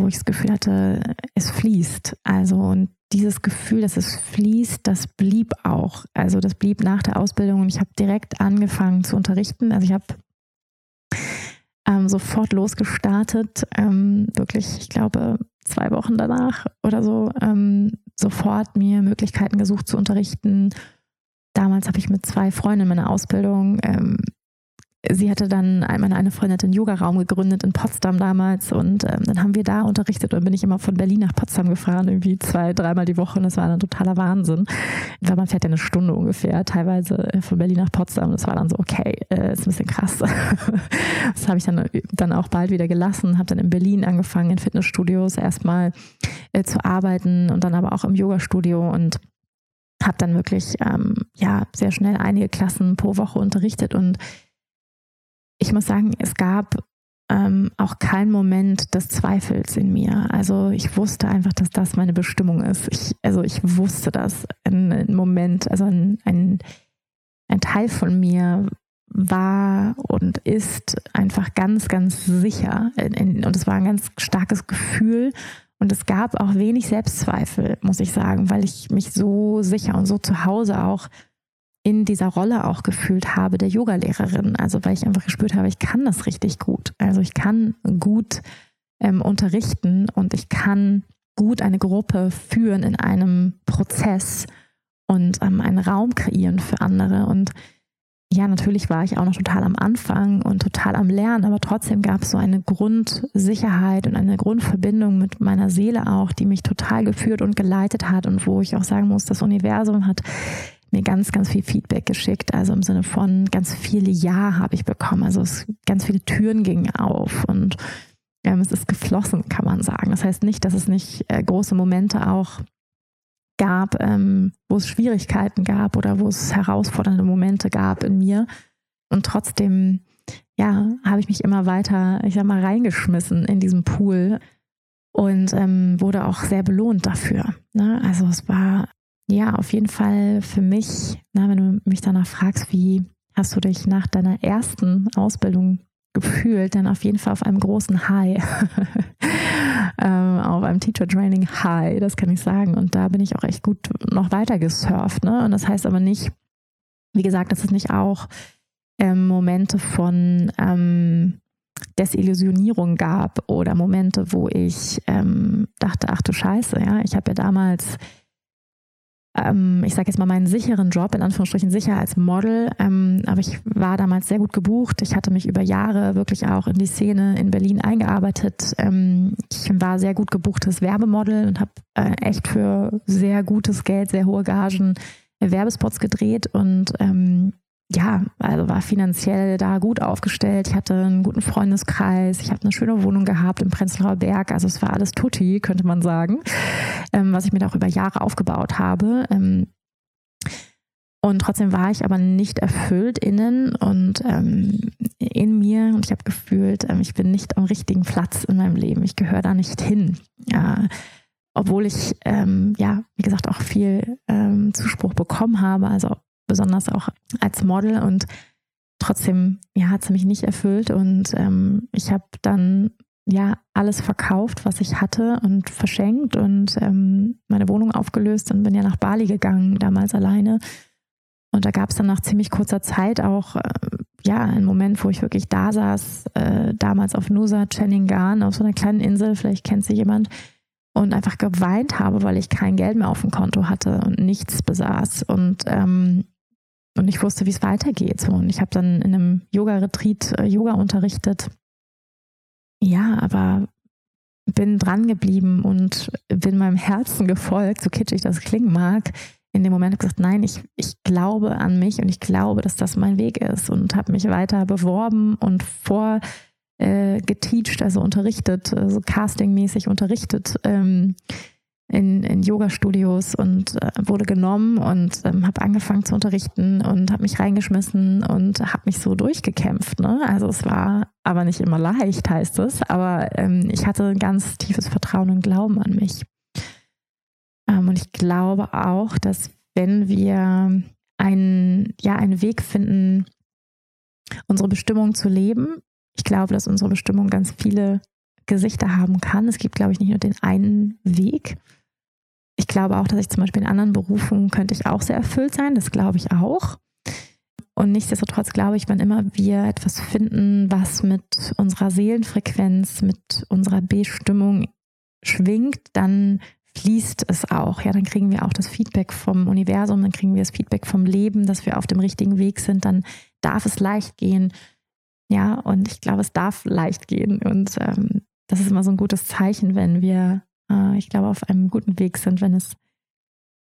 S1: wo ich das Gefühl hatte, es fließt. Also und dieses Gefühl, dass es fließt, das blieb auch. Also das blieb nach der Ausbildung und ich habe direkt angefangen zu unterrichten. Also ich habe ähm, sofort losgestartet, ähm, wirklich, ich glaube, zwei Wochen danach oder so, ähm, sofort mir Möglichkeiten gesucht zu unterrichten. Damals habe ich mit zwei Freunden meine Ausbildung ähm, sie hatte dann, meine eine Freundin hat Yoga-Raum gegründet in Potsdam damals und ähm, dann haben wir da unterrichtet und bin ich immer von Berlin nach Potsdam gefahren, irgendwie zwei, dreimal die Woche und das war dann totaler Wahnsinn. Weil man fährt ja eine Stunde ungefähr, teilweise äh, von Berlin nach Potsdam. Das war dann so, okay, äh, ist ein bisschen krass. (laughs) das habe ich dann, dann auch bald wieder gelassen, habe dann in Berlin angefangen, in Fitnessstudios erstmal äh, zu arbeiten und dann aber auch im Yoga-Studio und habe dann wirklich ähm, ja sehr schnell einige Klassen pro Woche unterrichtet und ich muss sagen, es gab ähm, auch keinen Moment des Zweifels in mir. Also ich wusste einfach, dass das meine Bestimmung ist. Ich, also ich wusste das. Ein, ein Moment, also ein, ein, ein Teil von mir war und ist einfach ganz, ganz sicher. Und es war ein ganz starkes Gefühl. Und es gab auch wenig Selbstzweifel, muss ich sagen, weil ich mich so sicher und so zu Hause auch in dieser Rolle auch gefühlt habe der Yogalehrerin. Also weil ich einfach gespürt habe, ich kann das richtig gut. Also ich kann gut ähm, unterrichten und ich kann gut eine Gruppe führen in einem Prozess und ähm, einen Raum kreieren für andere. Und ja, natürlich war ich auch noch total am Anfang und total am Lernen, aber trotzdem gab es so eine Grundsicherheit und eine Grundverbindung mit meiner Seele auch, die mich total geführt und geleitet hat und wo ich auch sagen muss, das Universum hat mir ganz, ganz viel Feedback geschickt. Also im Sinne von ganz viele Ja habe ich bekommen. Also es, ganz viele Türen gingen auf und ähm, es ist geflossen, kann man sagen. Das heißt nicht, dass es nicht äh, große Momente auch gab, ähm, wo es Schwierigkeiten gab oder wo es herausfordernde Momente gab in mir. Und trotzdem, ja, habe ich mich immer weiter, ich sag mal, reingeschmissen in diesen Pool und ähm, wurde auch sehr belohnt dafür. Ne? Also es war ja, auf jeden Fall für mich, na, wenn du mich danach fragst, wie hast du dich nach deiner ersten Ausbildung gefühlt, dann auf jeden Fall auf einem großen High. (laughs) ähm, auf einem Teacher Training High, das kann ich sagen. Und da bin ich auch echt gut noch weiter gesurft. Ne? Und das heißt aber nicht, wie gesagt, dass es nicht auch ähm, Momente von ähm, Desillusionierung gab oder Momente, wo ich ähm, dachte, ach du Scheiße, ja, ich habe ja damals ich sage jetzt mal meinen sicheren Job, in Anführungsstrichen sicher als Model. Ähm, aber ich war damals sehr gut gebucht. Ich hatte mich über Jahre wirklich auch in die Szene in Berlin eingearbeitet. Ähm, ich war sehr gut gebuchtes Werbemodel und habe äh, echt für sehr gutes Geld, sehr hohe Gagen äh, Werbespots gedreht und ähm, ja, also war finanziell da gut aufgestellt. Ich hatte einen guten Freundeskreis. Ich habe eine schöne Wohnung gehabt im Prenzlauer Berg. Also es war alles tutti, könnte man sagen, ähm, was ich mir da auch über Jahre aufgebaut habe. Ähm, und trotzdem war ich aber nicht erfüllt innen und ähm, in mir. Und ich habe gefühlt, ähm, ich bin nicht am richtigen Platz in meinem Leben. Ich gehöre da nicht hin. Ja, obwohl ich, ähm, ja, wie gesagt, auch viel ähm, Zuspruch bekommen habe. Also besonders auch als Model und trotzdem ja, hat sie mich nicht erfüllt und ähm, ich habe dann ja alles verkauft, was ich hatte und verschenkt und ähm, meine Wohnung aufgelöst und bin ja nach Bali gegangen, damals alleine. Und da gab es dann nach ziemlich kurzer Zeit auch äh, ja einen Moment, wo ich wirklich da saß, äh, damals auf Nusa Cheningan, auf so einer kleinen Insel, vielleicht kennt sie jemand, und einfach geweint habe, weil ich kein Geld mehr auf dem Konto hatte und nichts besaß. Und ähm, und ich wusste, wie es weitergeht. So. Und ich habe dann in einem Yoga-Retreat äh, Yoga unterrichtet. Ja, aber bin dran geblieben und bin meinem Herzen gefolgt, so kitschig das klingen mag. In dem Moment habe ich gesagt, nein, ich, ich glaube an mich und ich glaube, dass das mein Weg ist und habe mich weiter beworben und vor äh, geteacht, also unterrichtet, also castingmäßig unterrichtet. Ähm, in, in Yoga-Studios und äh, wurde genommen und ähm, habe angefangen zu unterrichten und habe mich reingeschmissen und habe mich so durchgekämpft. Ne? Also es war aber nicht immer leicht, heißt es, aber ähm, ich hatte ein ganz tiefes Vertrauen und Glauben an mich. Ähm, und ich glaube auch, dass wenn wir einen, ja, einen Weg finden, unsere Bestimmung zu leben, ich glaube, dass unsere Bestimmung ganz viele Gesichter haben kann. Es gibt, glaube ich, nicht nur den einen Weg. Ich glaube auch, dass ich zum Beispiel in anderen Berufen könnte ich auch sehr erfüllt sein. Das glaube ich auch. Und nichtsdestotrotz glaube ich, wenn immer wir etwas finden, was mit unserer Seelenfrequenz, mit unserer Bestimmung schwingt, dann fließt es auch. Ja, dann kriegen wir auch das Feedback vom Universum, dann kriegen wir das Feedback vom Leben, dass wir auf dem richtigen Weg sind. Dann darf es leicht gehen. Ja, und ich glaube, es darf leicht gehen. Und ähm, das ist immer so ein gutes Zeichen, wenn wir, äh, ich glaube, auf einem guten Weg sind, wenn es,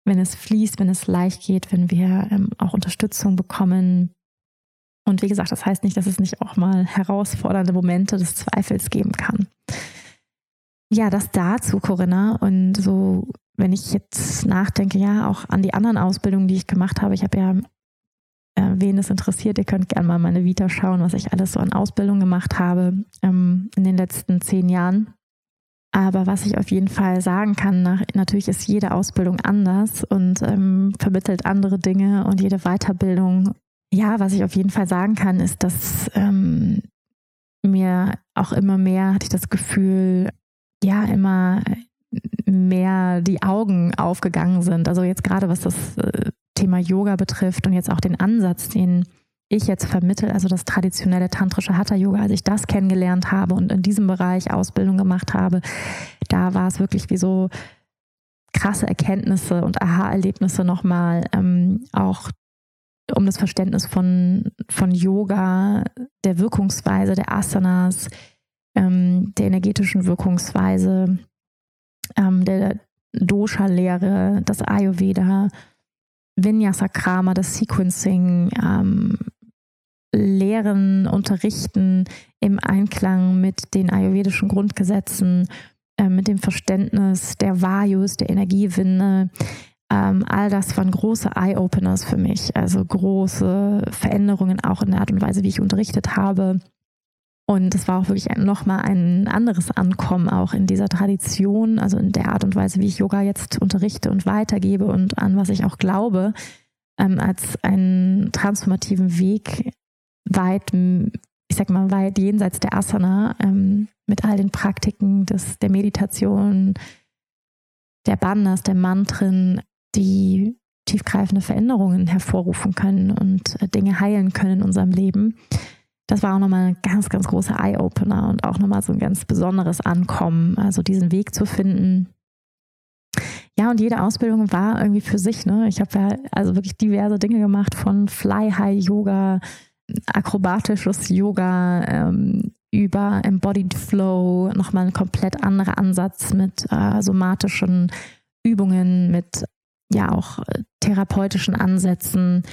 S1: wenn es fließt, wenn es leicht geht, wenn wir ähm, auch Unterstützung bekommen. Und wie gesagt, das heißt nicht, dass es nicht auch mal herausfordernde Momente des Zweifels geben kann. Ja, das dazu, Corinna. Und so, wenn ich jetzt nachdenke, ja, auch an die anderen Ausbildungen, die ich gemacht habe. Ich habe ja äh, wen es interessiert, ihr könnt gerne mal meine Vita schauen, was ich alles so an Ausbildung gemacht habe ähm, in den letzten zehn Jahren. Aber was ich auf jeden Fall sagen kann, nach, natürlich ist jede Ausbildung anders und ähm, vermittelt andere Dinge und jede Weiterbildung. Ja, was ich auf jeden Fall sagen kann, ist, dass ähm, mir auch immer mehr hatte ich das Gefühl, ja, immer mehr die Augen aufgegangen sind. Also jetzt gerade was das äh, Thema Yoga betrifft und jetzt auch den Ansatz, den ich jetzt vermittel, also das traditionelle tantrische Hatha-Yoga, als ich das kennengelernt habe und in diesem Bereich Ausbildung gemacht habe, da war es wirklich wie so krasse Erkenntnisse und Aha-Erlebnisse nochmal, ähm, auch um das Verständnis von, von Yoga, der Wirkungsweise, der Asanas, ähm, der energetischen Wirkungsweise, ähm, der Dosha-Lehre, das Ayurveda, Vinyasa Krama, das Sequencing, ähm, Lehren, Unterrichten im Einklang mit den ayurvedischen Grundgesetzen, äh, mit dem Verständnis der Vayus, der Energiewinde. Ähm, all das waren große Eye-Openers für mich, also große Veränderungen auch in der Art und Weise, wie ich unterrichtet habe. Und es war auch wirklich nochmal ein anderes Ankommen auch in dieser Tradition, also in der Art und Weise, wie ich Yoga jetzt unterrichte und weitergebe und an was ich auch glaube, ähm, als einen transformativen Weg weit, ich sag mal, weit jenseits der Asana, ähm, mit all den Praktiken des, der Meditation, der Bandhas, der Mantren, die tiefgreifende Veränderungen hervorrufen können und äh, Dinge heilen können in unserem Leben das war auch nochmal ein ganz, ganz großer Eye-Opener und auch nochmal so ein ganz besonderes Ankommen, also diesen Weg zu finden. Ja, und jede Ausbildung war irgendwie für sich. Ne? Ich habe ja also wirklich diverse Dinge gemacht, von Fly-High-Yoga, akrobatisches Yoga, ähm, über Embodied Flow, nochmal ein komplett anderer Ansatz mit äh, somatischen Übungen, mit ja auch äh, therapeutischen Ansätzen.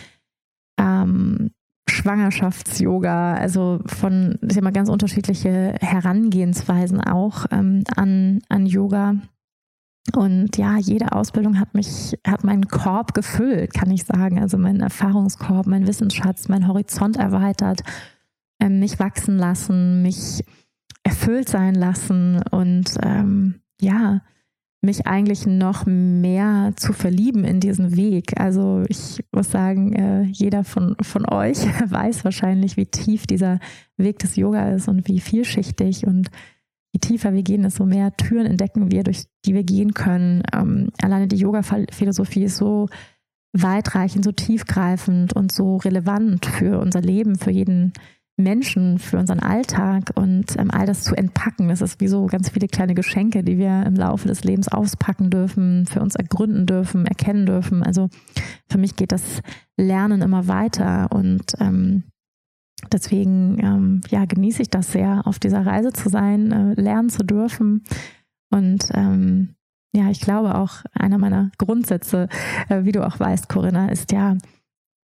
S1: Ähm, Schwangerschafts-Yoga, also von, ich habe ganz unterschiedliche Herangehensweisen auch ähm, an, an Yoga. Und ja, jede Ausbildung hat mich, hat meinen Korb gefüllt, kann ich sagen. Also meinen Erfahrungskorb, mein Wissensschatz, mein Horizont erweitert, ähm, mich wachsen lassen, mich erfüllt sein lassen und ähm, ja, mich eigentlich noch mehr zu verlieben in diesen Weg. Also ich muss sagen, äh, jeder von, von euch (laughs) weiß wahrscheinlich, wie tief dieser Weg des Yoga ist und wie vielschichtig und je tiefer wir gehen, desto mehr Türen entdecken wir, durch die wir gehen können. Ähm, alleine die Yoga-Philosophie ist so weitreichend, so tiefgreifend und so relevant für unser Leben, für jeden Menschen, für unseren Alltag und ähm, all das zu entpacken. Das ist wie so ganz viele kleine Geschenke, die wir im Laufe des Lebens auspacken dürfen, für uns ergründen dürfen, erkennen dürfen. Also für mich geht das Lernen immer weiter und ähm, deswegen ähm, ja, genieße ich das sehr, auf dieser Reise zu sein, äh, lernen zu dürfen und ähm, ja, ich glaube auch einer meiner Grundsätze, äh, wie du auch weißt, Corinna, ist ja,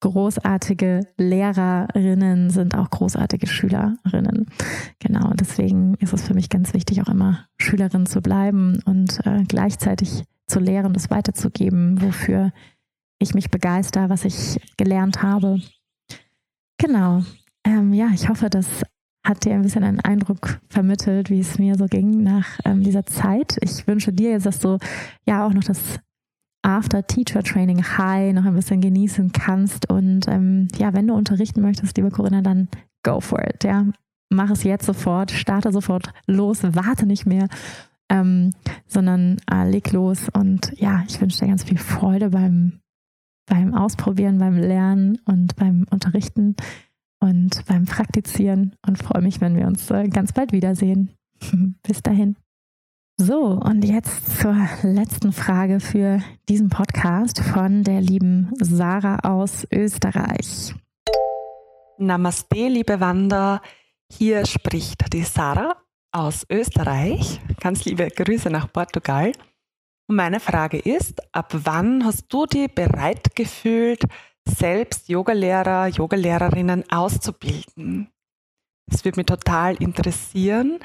S1: großartige Lehrerinnen sind auch großartige Schülerinnen. Genau, deswegen ist es für mich ganz wichtig, auch immer Schülerin zu bleiben und äh, gleichzeitig zu lehren, das weiterzugeben, wofür ich mich begeister, was ich gelernt habe. Genau. Ähm, ja, ich hoffe, das hat dir ein bisschen einen Eindruck vermittelt, wie es mir so ging nach ähm, dieser Zeit. Ich wünsche dir jetzt, dass du ja auch noch das After-Teacher-Training High noch ein bisschen genießen kannst. Und ähm, ja, wenn du unterrichten möchtest, liebe Corinna, dann go for it. Ja, mach es jetzt sofort, starte sofort los, warte nicht mehr, ähm, sondern äh, leg los. Und ja, ich wünsche dir ganz viel Freude beim, beim Ausprobieren, beim Lernen und beim Unterrichten und beim Praktizieren und freue mich, wenn wir uns äh, ganz bald wiedersehen. (laughs) Bis dahin. So, und jetzt zur letzten Frage für diesen Podcast von der lieben Sarah aus Österreich.
S5: Namaste, liebe Wanda. Hier spricht die Sarah aus Österreich. Ganz liebe Grüße nach Portugal. Und meine Frage ist, ab wann hast du dich bereit gefühlt, selbst Yogalehrer, Yogalehrerinnen auszubilden? Das würde mich total interessieren,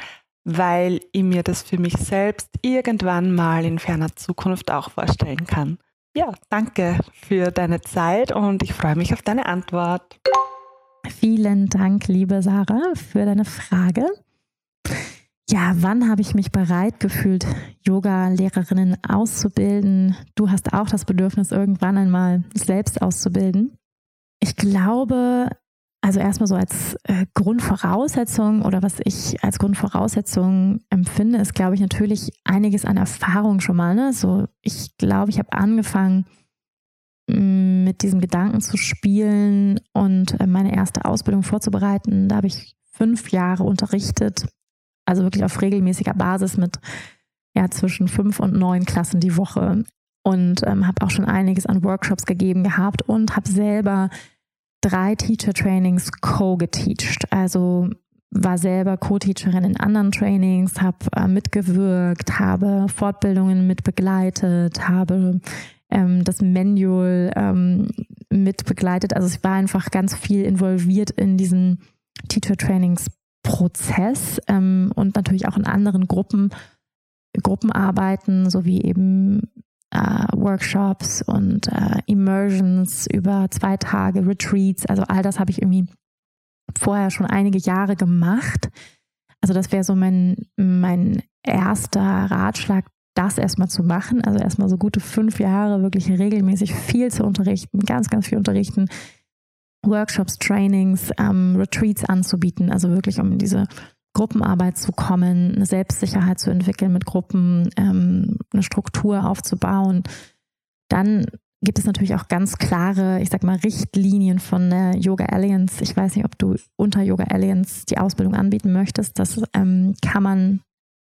S5: weil ich mir das für mich selbst irgendwann mal in ferner Zukunft auch vorstellen kann. Ja, danke für deine Zeit und ich freue mich auf deine Antwort.
S1: Vielen Dank, liebe Sarah, für deine Frage. Ja, wann habe ich mich bereit gefühlt, Yoga-Lehrerinnen auszubilden? Du hast auch das Bedürfnis, irgendwann einmal selbst auszubilden. Ich glaube, also erstmal so als äh, Grundvoraussetzung oder was ich als Grundvoraussetzung empfinde, ist, glaube ich, natürlich einiges an Erfahrung schon mal. Ne? So, ich glaube, ich habe angefangen, mm, mit diesem Gedanken zu spielen und äh, meine erste Ausbildung vorzubereiten. Da habe ich fünf Jahre unterrichtet, also wirklich auf regelmäßiger Basis mit ja, zwischen fünf und neun Klassen die Woche und ähm, habe auch schon einiges an Workshops gegeben gehabt und habe selber drei Teacher-Trainings co-geteacht. Also war selber Co-Teacherin in anderen Trainings, habe äh, mitgewirkt, habe Fortbildungen mitbegleitet, habe ähm, das Manual ähm, mitbegleitet. Also ich war einfach ganz viel involviert in diesen Teacher-Trainings-Prozess ähm, und natürlich auch in anderen Gruppen, Gruppenarbeiten, sowie eben äh, Workshops und äh, Immersions über zwei Tage, Retreats. Also all das habe ich irgendwie vorher schon einige Jahre gemacht. Also das wäre so mein, mein erster Ratschlag, das erstmal zu machen. Also erstmal so gute fünf Jahre wirklich regelmäßig viel zu unterrichten, ganz, ganz viel unterrichten. Workshops, Trainings, ähm, Retreats anzubieten, also wirklich um diese Gruppenarbeit zu kommen, eine Selbstsicherheit zu entwickeln mit Gruppen, ähm, eine Struktur aufzubauen. Dann gibt es natürlich auch ganz klare, ich sag mal, Richtlinien von der Yoga Alliance. Ich weiß nicht, ob du unter Yoga Alliance die Ausbildung anbieten möchtest. Das ähm, kann man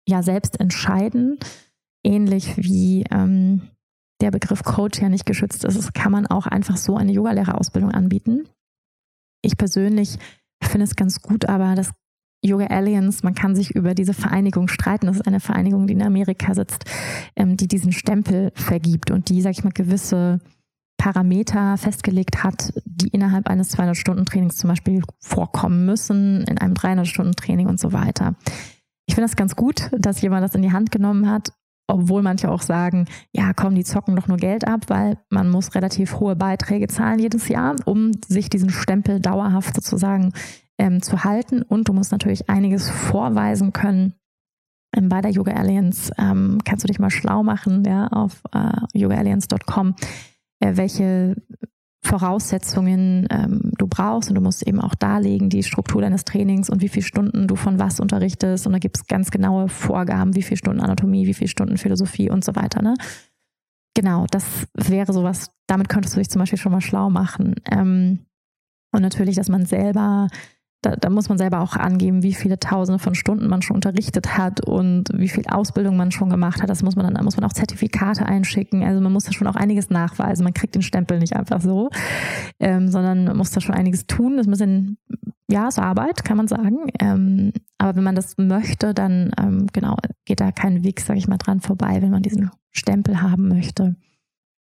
S1: ja selbst entscheiden. Ähnlich wie ähm, der Begriff Coach ja nicht geschützt ist, kann man auch einfach so eine Yogalehrerausbildung anbieten. Ich persönlich finde es ganz gut, aber das Yoga Alliance, man kann sich über diese Vereinigung streiten. Das ist eine Vereinigung, die in Amerika sitzt, ähm, die diesen Stempel vergibt und die, sag ich mal, gewisse Parameter festgelegt hat, die innerhalb eines 200-Stunden-Trainings zum Beispiel vorkommen müssen, in einem 300-Stunden-Training und so weiter. Ich finde das ganz gut, dass jemand das in die Hand genommen hat, obwohl manche auch sagen, ja, komm, die zocken doch nur Geld ab, weil man muss relativ hohe Beiträge zahlen jedes Jahr, um sich diesen Stempel dauerhaft sozusagen ähm, zu halten. Und du musst natürlich einiges vorweisen können. Ähm, bei der Yoga Alliance ähm, kannst du dich mal schlau machen, ja, auf äh, yogaalliance.com, äh, welche Voraussetzungen ähm, du brauchst und du musst eben auch darlegen, die Struktur deines Trainings und wie viele Stunden du von was unterrichtest. Und da gibt es ganz genaue Vorgaben, wie viele Stunden Anatomie, wie viele Stunden Philosophie und so weiter. Ne? Genau, das wäre sowas, damit könntest du dich zum Beispiel schon mal schlau machen. Ähm, und natürlich, dass man selber da, da, muss man selber auch angeben, wie viele Tausende von Stunden man schon unterrichtet hat und wie viel Ausbildung man schon gemacht hat. Das muss man dann, da muss man auch Zertifikate einschicken. Also man muss da schon auch einiges nachweisen. Man kriegt den Stempel nicht einfach so, ähm, sondern man muss da schon einiges tun. Das ist ein ja, ist Arbeit, kann man sagen. Ähm, aber wenn man das möchte, dann ähm, genau geht da kein Weg, sage ich mal, dran vorbei, wenn man diesen Stempel haben möchte.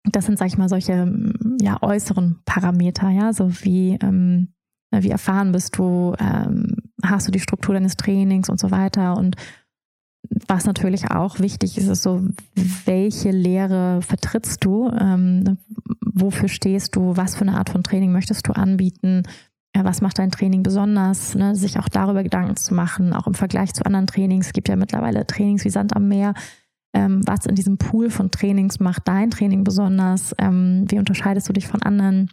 S1: Das sind, sage ich mal, solche ja, äußeren Parameter, ja, so wie ähm, wie erfahren bist du, ähm, hast du die Struktur deines Trainings und so weiter. Und was natürlich auch wichtig ist, ist so, welche Lehre vertrittst du, ähm, ne, wofür stehst du, was für eine Art von Training möchtest du anbieten, was macht dein Training besonders, ne? sich auch darüber Gedanken zu machen, auch im Vergleich zu anderen Trainings. Es gibt ja mittlerweile Trainings wie Sand am Meer. Ähm, was in diesem Pool von Trainings macht dein Training besonders? Ähm, wie unterscheidest du dich von anderen?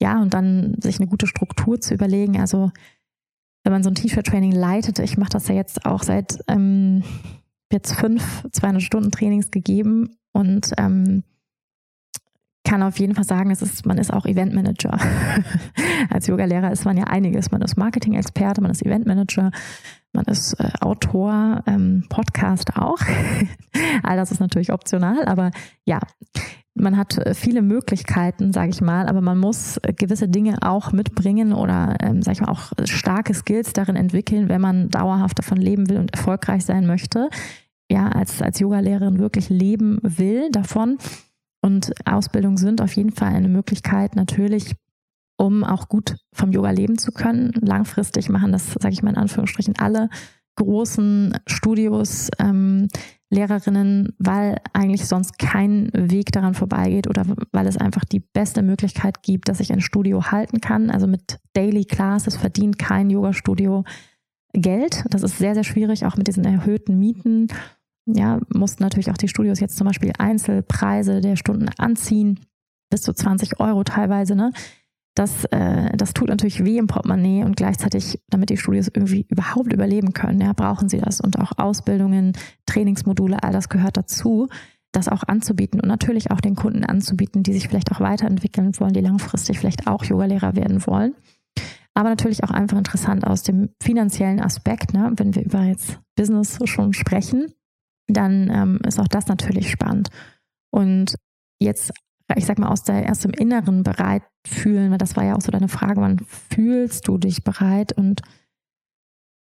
S1: Ja, und dann sich eine gute Struktur zu überlegen. Also wenn man so ein T-Shirt-Training leitet, ich mache das ja jetzt auch seit ähm, jetzt fünf 200 Stunden Trainings gegeben und ähm, kann auf jeden Fall sagen, es ist, man ist auch Eventmanager. (laughs) Als Yogalehrer ist man ja einiges. Man ist Marketing-Experte, man ist Eventmanager, man ist äh, Autor, ähm, Podcast auch. (laughs) All das ist natürlich optional, aber ja, man hat äh, viele Möglichkeiten, sage ich mal, aber man muss äh, gewisse Dinge auch mitbringen oder, ähm, sage ich mal, auch starke Skills darin entwickeln, wenn man dauerhaft davon leben will und erfolgreich sein möchte. Ja, als, als Yogalehrerin wirklich leben will davon. Und Ausbildung sind auf jeden Fall eine Möglichkeit, natürlich, um auch gut vom Yoga leben zu können. Langfristig machen das, sage ich mal in Anführungsstrichen, alle großen Studios, ähm, Lehrerinnen, weil eigentlich sonst kein Weg daran vorbeigeht oder weil es einfach die beste Möglichkeit gibt, dass ich ein Studio halten kann. Also mit Daily Classes verdient kein Yoga-Studio Geld. Das ist sehr, sehr schwierig, auch mit diesen erhöhten Mieten. Ja, mussten natürlich auch die Studios jetzt zum Beispiel Einzelpreise der Stunden anziehen, bis zu 20 Euro teilweise. Ne? Das, äh, das tut natürlich weh im Portemonnaie und gleichzeitig, damit die Studios irgendwie überhaupt überleben können, ja, brauchen sie das. Und auch Ausbildungen, Trainingsmodule, all das gehört dazu, das auch anzubieten und natürlich auch den Kunden anzubieten, die sich vielleicht auch weiterentwickeln wollen, die langfristig vielleicht auch Yogalehrer werden wollen. Aber natürlich auch einfach interessant aus dem finanziellen Aspekt, ne? wenn wir über jetzt Business schon sprechen, dann ähm, ist auch das natürlich spannend. Und jetzt ich sag mal, aus, der, aus dem Inneren bereit fühlen, weil das war ja auch so deine Frage, wann fühlst du dich bereit? Und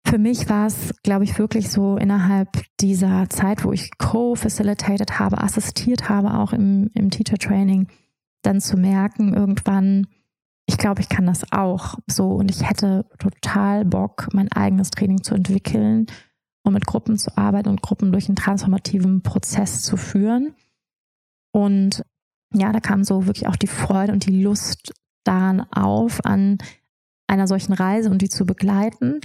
S1: für mich war es, glaube ich, wirklich so innerhalb dieser Zeit, wo ich co-facilitated habe, assistiert habe, auch im, im Teacher-Training, dann zu merken, irgendwann, ich glaube, ich kann das auch so und ich hätte total Bock, mein eigenes Training zu entwickeln und mit Gruppen zu arbeiten und Gruppen durch einen transformativen Prozess zu führen. Und ja, da kam so wirklich auch die Freude und die Lust daran auf, an einer solchen Reise und die zu begleiten.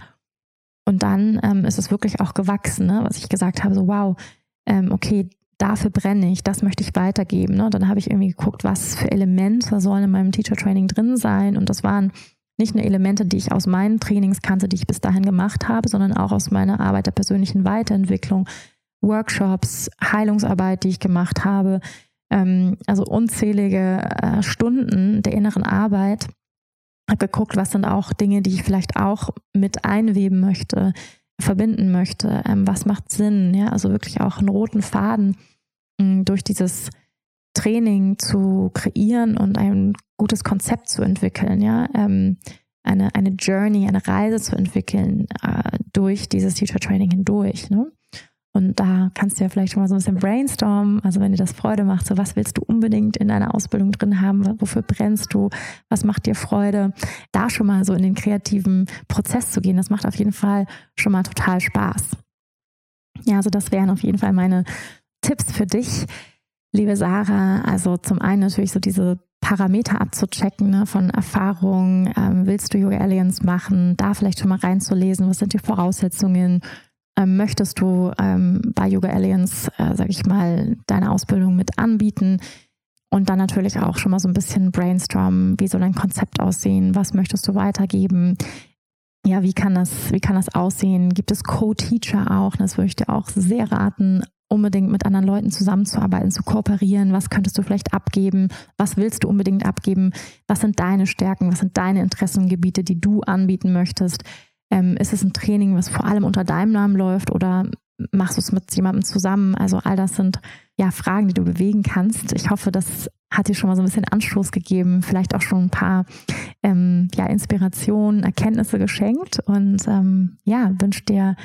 S1: Und dann ähm, ist es wirklich auch gewachsen, ne? was ich gesagt habe, so wow, ähm, okay, dafür brenne ich, das möchte ich weitergeben. Ne? Und dann habe ich irgendwie geguckt, was für Elemente sollen in meinem Teacher Training drin sein. Und das waren nicht nur Elemente, die ich aus meinen Trainings kannte, die ich bis dahin gemacht habe, sondern auch aus meiner Arbeit der persönlichen Weiterentwicklung, Workshops, Heilungsarbeit, die ich gemacht habe, ähm, also unzählige äh, Stunden der inneren Arbeit. Habe geguckt, was sind auch Dinge, die ich vielleicht auch mit einweben möchte, verbinden möchte. Ähm, was macht Sinn? Ja, also wirklich auch einen roten Faden mh, hm, durch dieses Training zu kreieren und ein gutes Konzept zu entwickeln. Ja, ähm, eine, eine Journey, eine Reise zu entwickeln äh, durch dieses Teacher Training hindurch. Ne? Und da kannst du ja vielleicht schon mal so ein bisschen brainstormen. Also wenn dir das Freude macht, so was willst du unbedingt in deiner Ausbildung drin haben? Wofür brennst du? Was macht dir Freude? Da schon mal so in den kreativen Prozess zu gehen, das macht auf jeden Fall schon mal total Spaß. Ja, also das wären auf jeden Fall meine Tipps für dich, liebe Sarah. Also zum einen natürlich so diese Parameter abzuchecken ne, von Erfahrung. Ähm, willst du Yoga Aliens machen? Da vielleicht schon mal reinzulesen. Was sind die Voraussetzungen? Ähm, möchtest du ähm, bei Yoga Alliance, äh, sag ich mal, deine Ausbildung mit anbieten? Und dann natürlich auch schon mal so ein bisschen brainstormen, wie soll dein Konzept aussehen, was möchtest du weitergeben, ja, wie kann das, wie kann das aussehen? Gibt es Co-Teacher auch? Das würde ich dir auch sehr raten, unbedingt mit anderen Leuten zusammenzuarbeiten, zu kooperieren. Was könntest du vielleicht abgeben? Was willst du unbedingt abgeben? Was sind deine Stärken? Was sind deine Interessengebiete, die du anbieten möchtest? Ähm, ist es ein Training, was vor allem unter deinem Namen läuft oder machst du es mit jemandem zusammen? Also all das sind ja Fragen, die du bewegen kannst. Ich hoffe, das hat dir schon mal so ein bisschen Anstoß gegeben, vielleicht auch schon ein paar ähm, ja, Inspirationen, Erkenntnisse geschenkt und ähm, ja, wünsche dir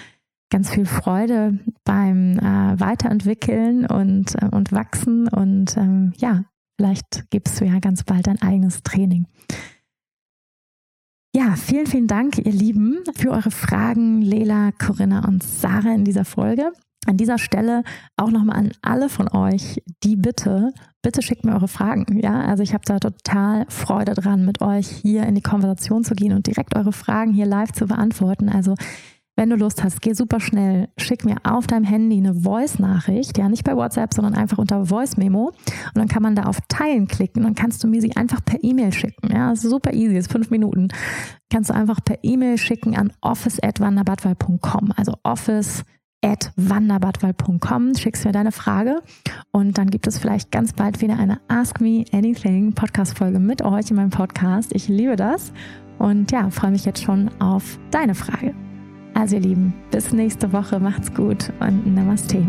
S1: ganz viel Freude beim äh, Weiterentwickeln und, äh, und Wachsen und ähm, ja, vielleicht gibst du ja ganz bald dein eigenes Training. Vielen, vielen Dank, ihr Lieben, für eure Fragen, Lela, Corinna und Sarah in dieser Folge. An dieser Stelle auch nochmal an alle von euch die Bitte, bitte schickt mir eure Fragen. Ja, also ich habe da total Freude dran, mit euch hier in die Konversation zu gehen und direkt eure Fragen hier live zu beantworten. Also wenn du Lust hast, geh super schnell, schick mir auf deinem Handy eine Voice-Nachricht, ja, nicht bei WhatsApp, sondern einfach unter Voice-Memo. Und dann kann man da auf Teilen klicken und dann kannst du mir sie einfach per E-Mail schicken. Ja, super easy, ist fünf Minuten. Kannst du einfach per E-Mail schicken an office.wanderbadwal.com. Also office at wanderbadwal.com, schickst mir deine Frage und dann gibt es vielleicht ganz bald wieder eine Ask Me Anything Podcast-Folge mit euch in meinem Podcast. Ich liebe das und ja, freue mich jetzt schon auf deine Frage. Also ihr Lieben, bis nächste Woche, macht's gut und Namaste.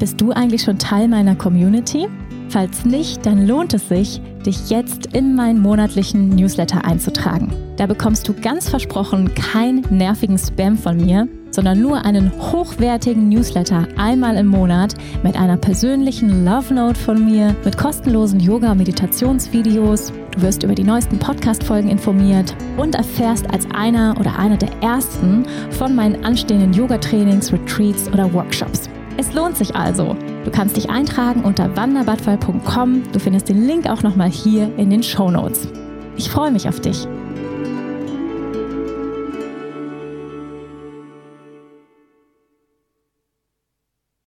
S2: Bist du eigentlich schon Teil meiner Community? Falls nicht, dann lohnt es sich, dich jetzt in meinen monatlichen Newsletter einzutragen. Da bekommst du ganz versprochen keinen nervigen Spam von mir, sondern nur einen hochwertigen Newsletter einmal im Monat mit einer persönlichen Love Note von mir, mit kostenlosen Yoga- und Meditationsvideos. Du wirst über die neuesten Podcast-Folgen informiert und erfährst als einer oder einer der ersten von meinen anstehenden Yoga-Trainings, Retreats oder Workshops. Es lohnt sich also. Du kannst dich eintragen unter wanderbadfall.com. Du findest den Link auch nochmal hier in den Show Notes. Ich freue mich auf dich.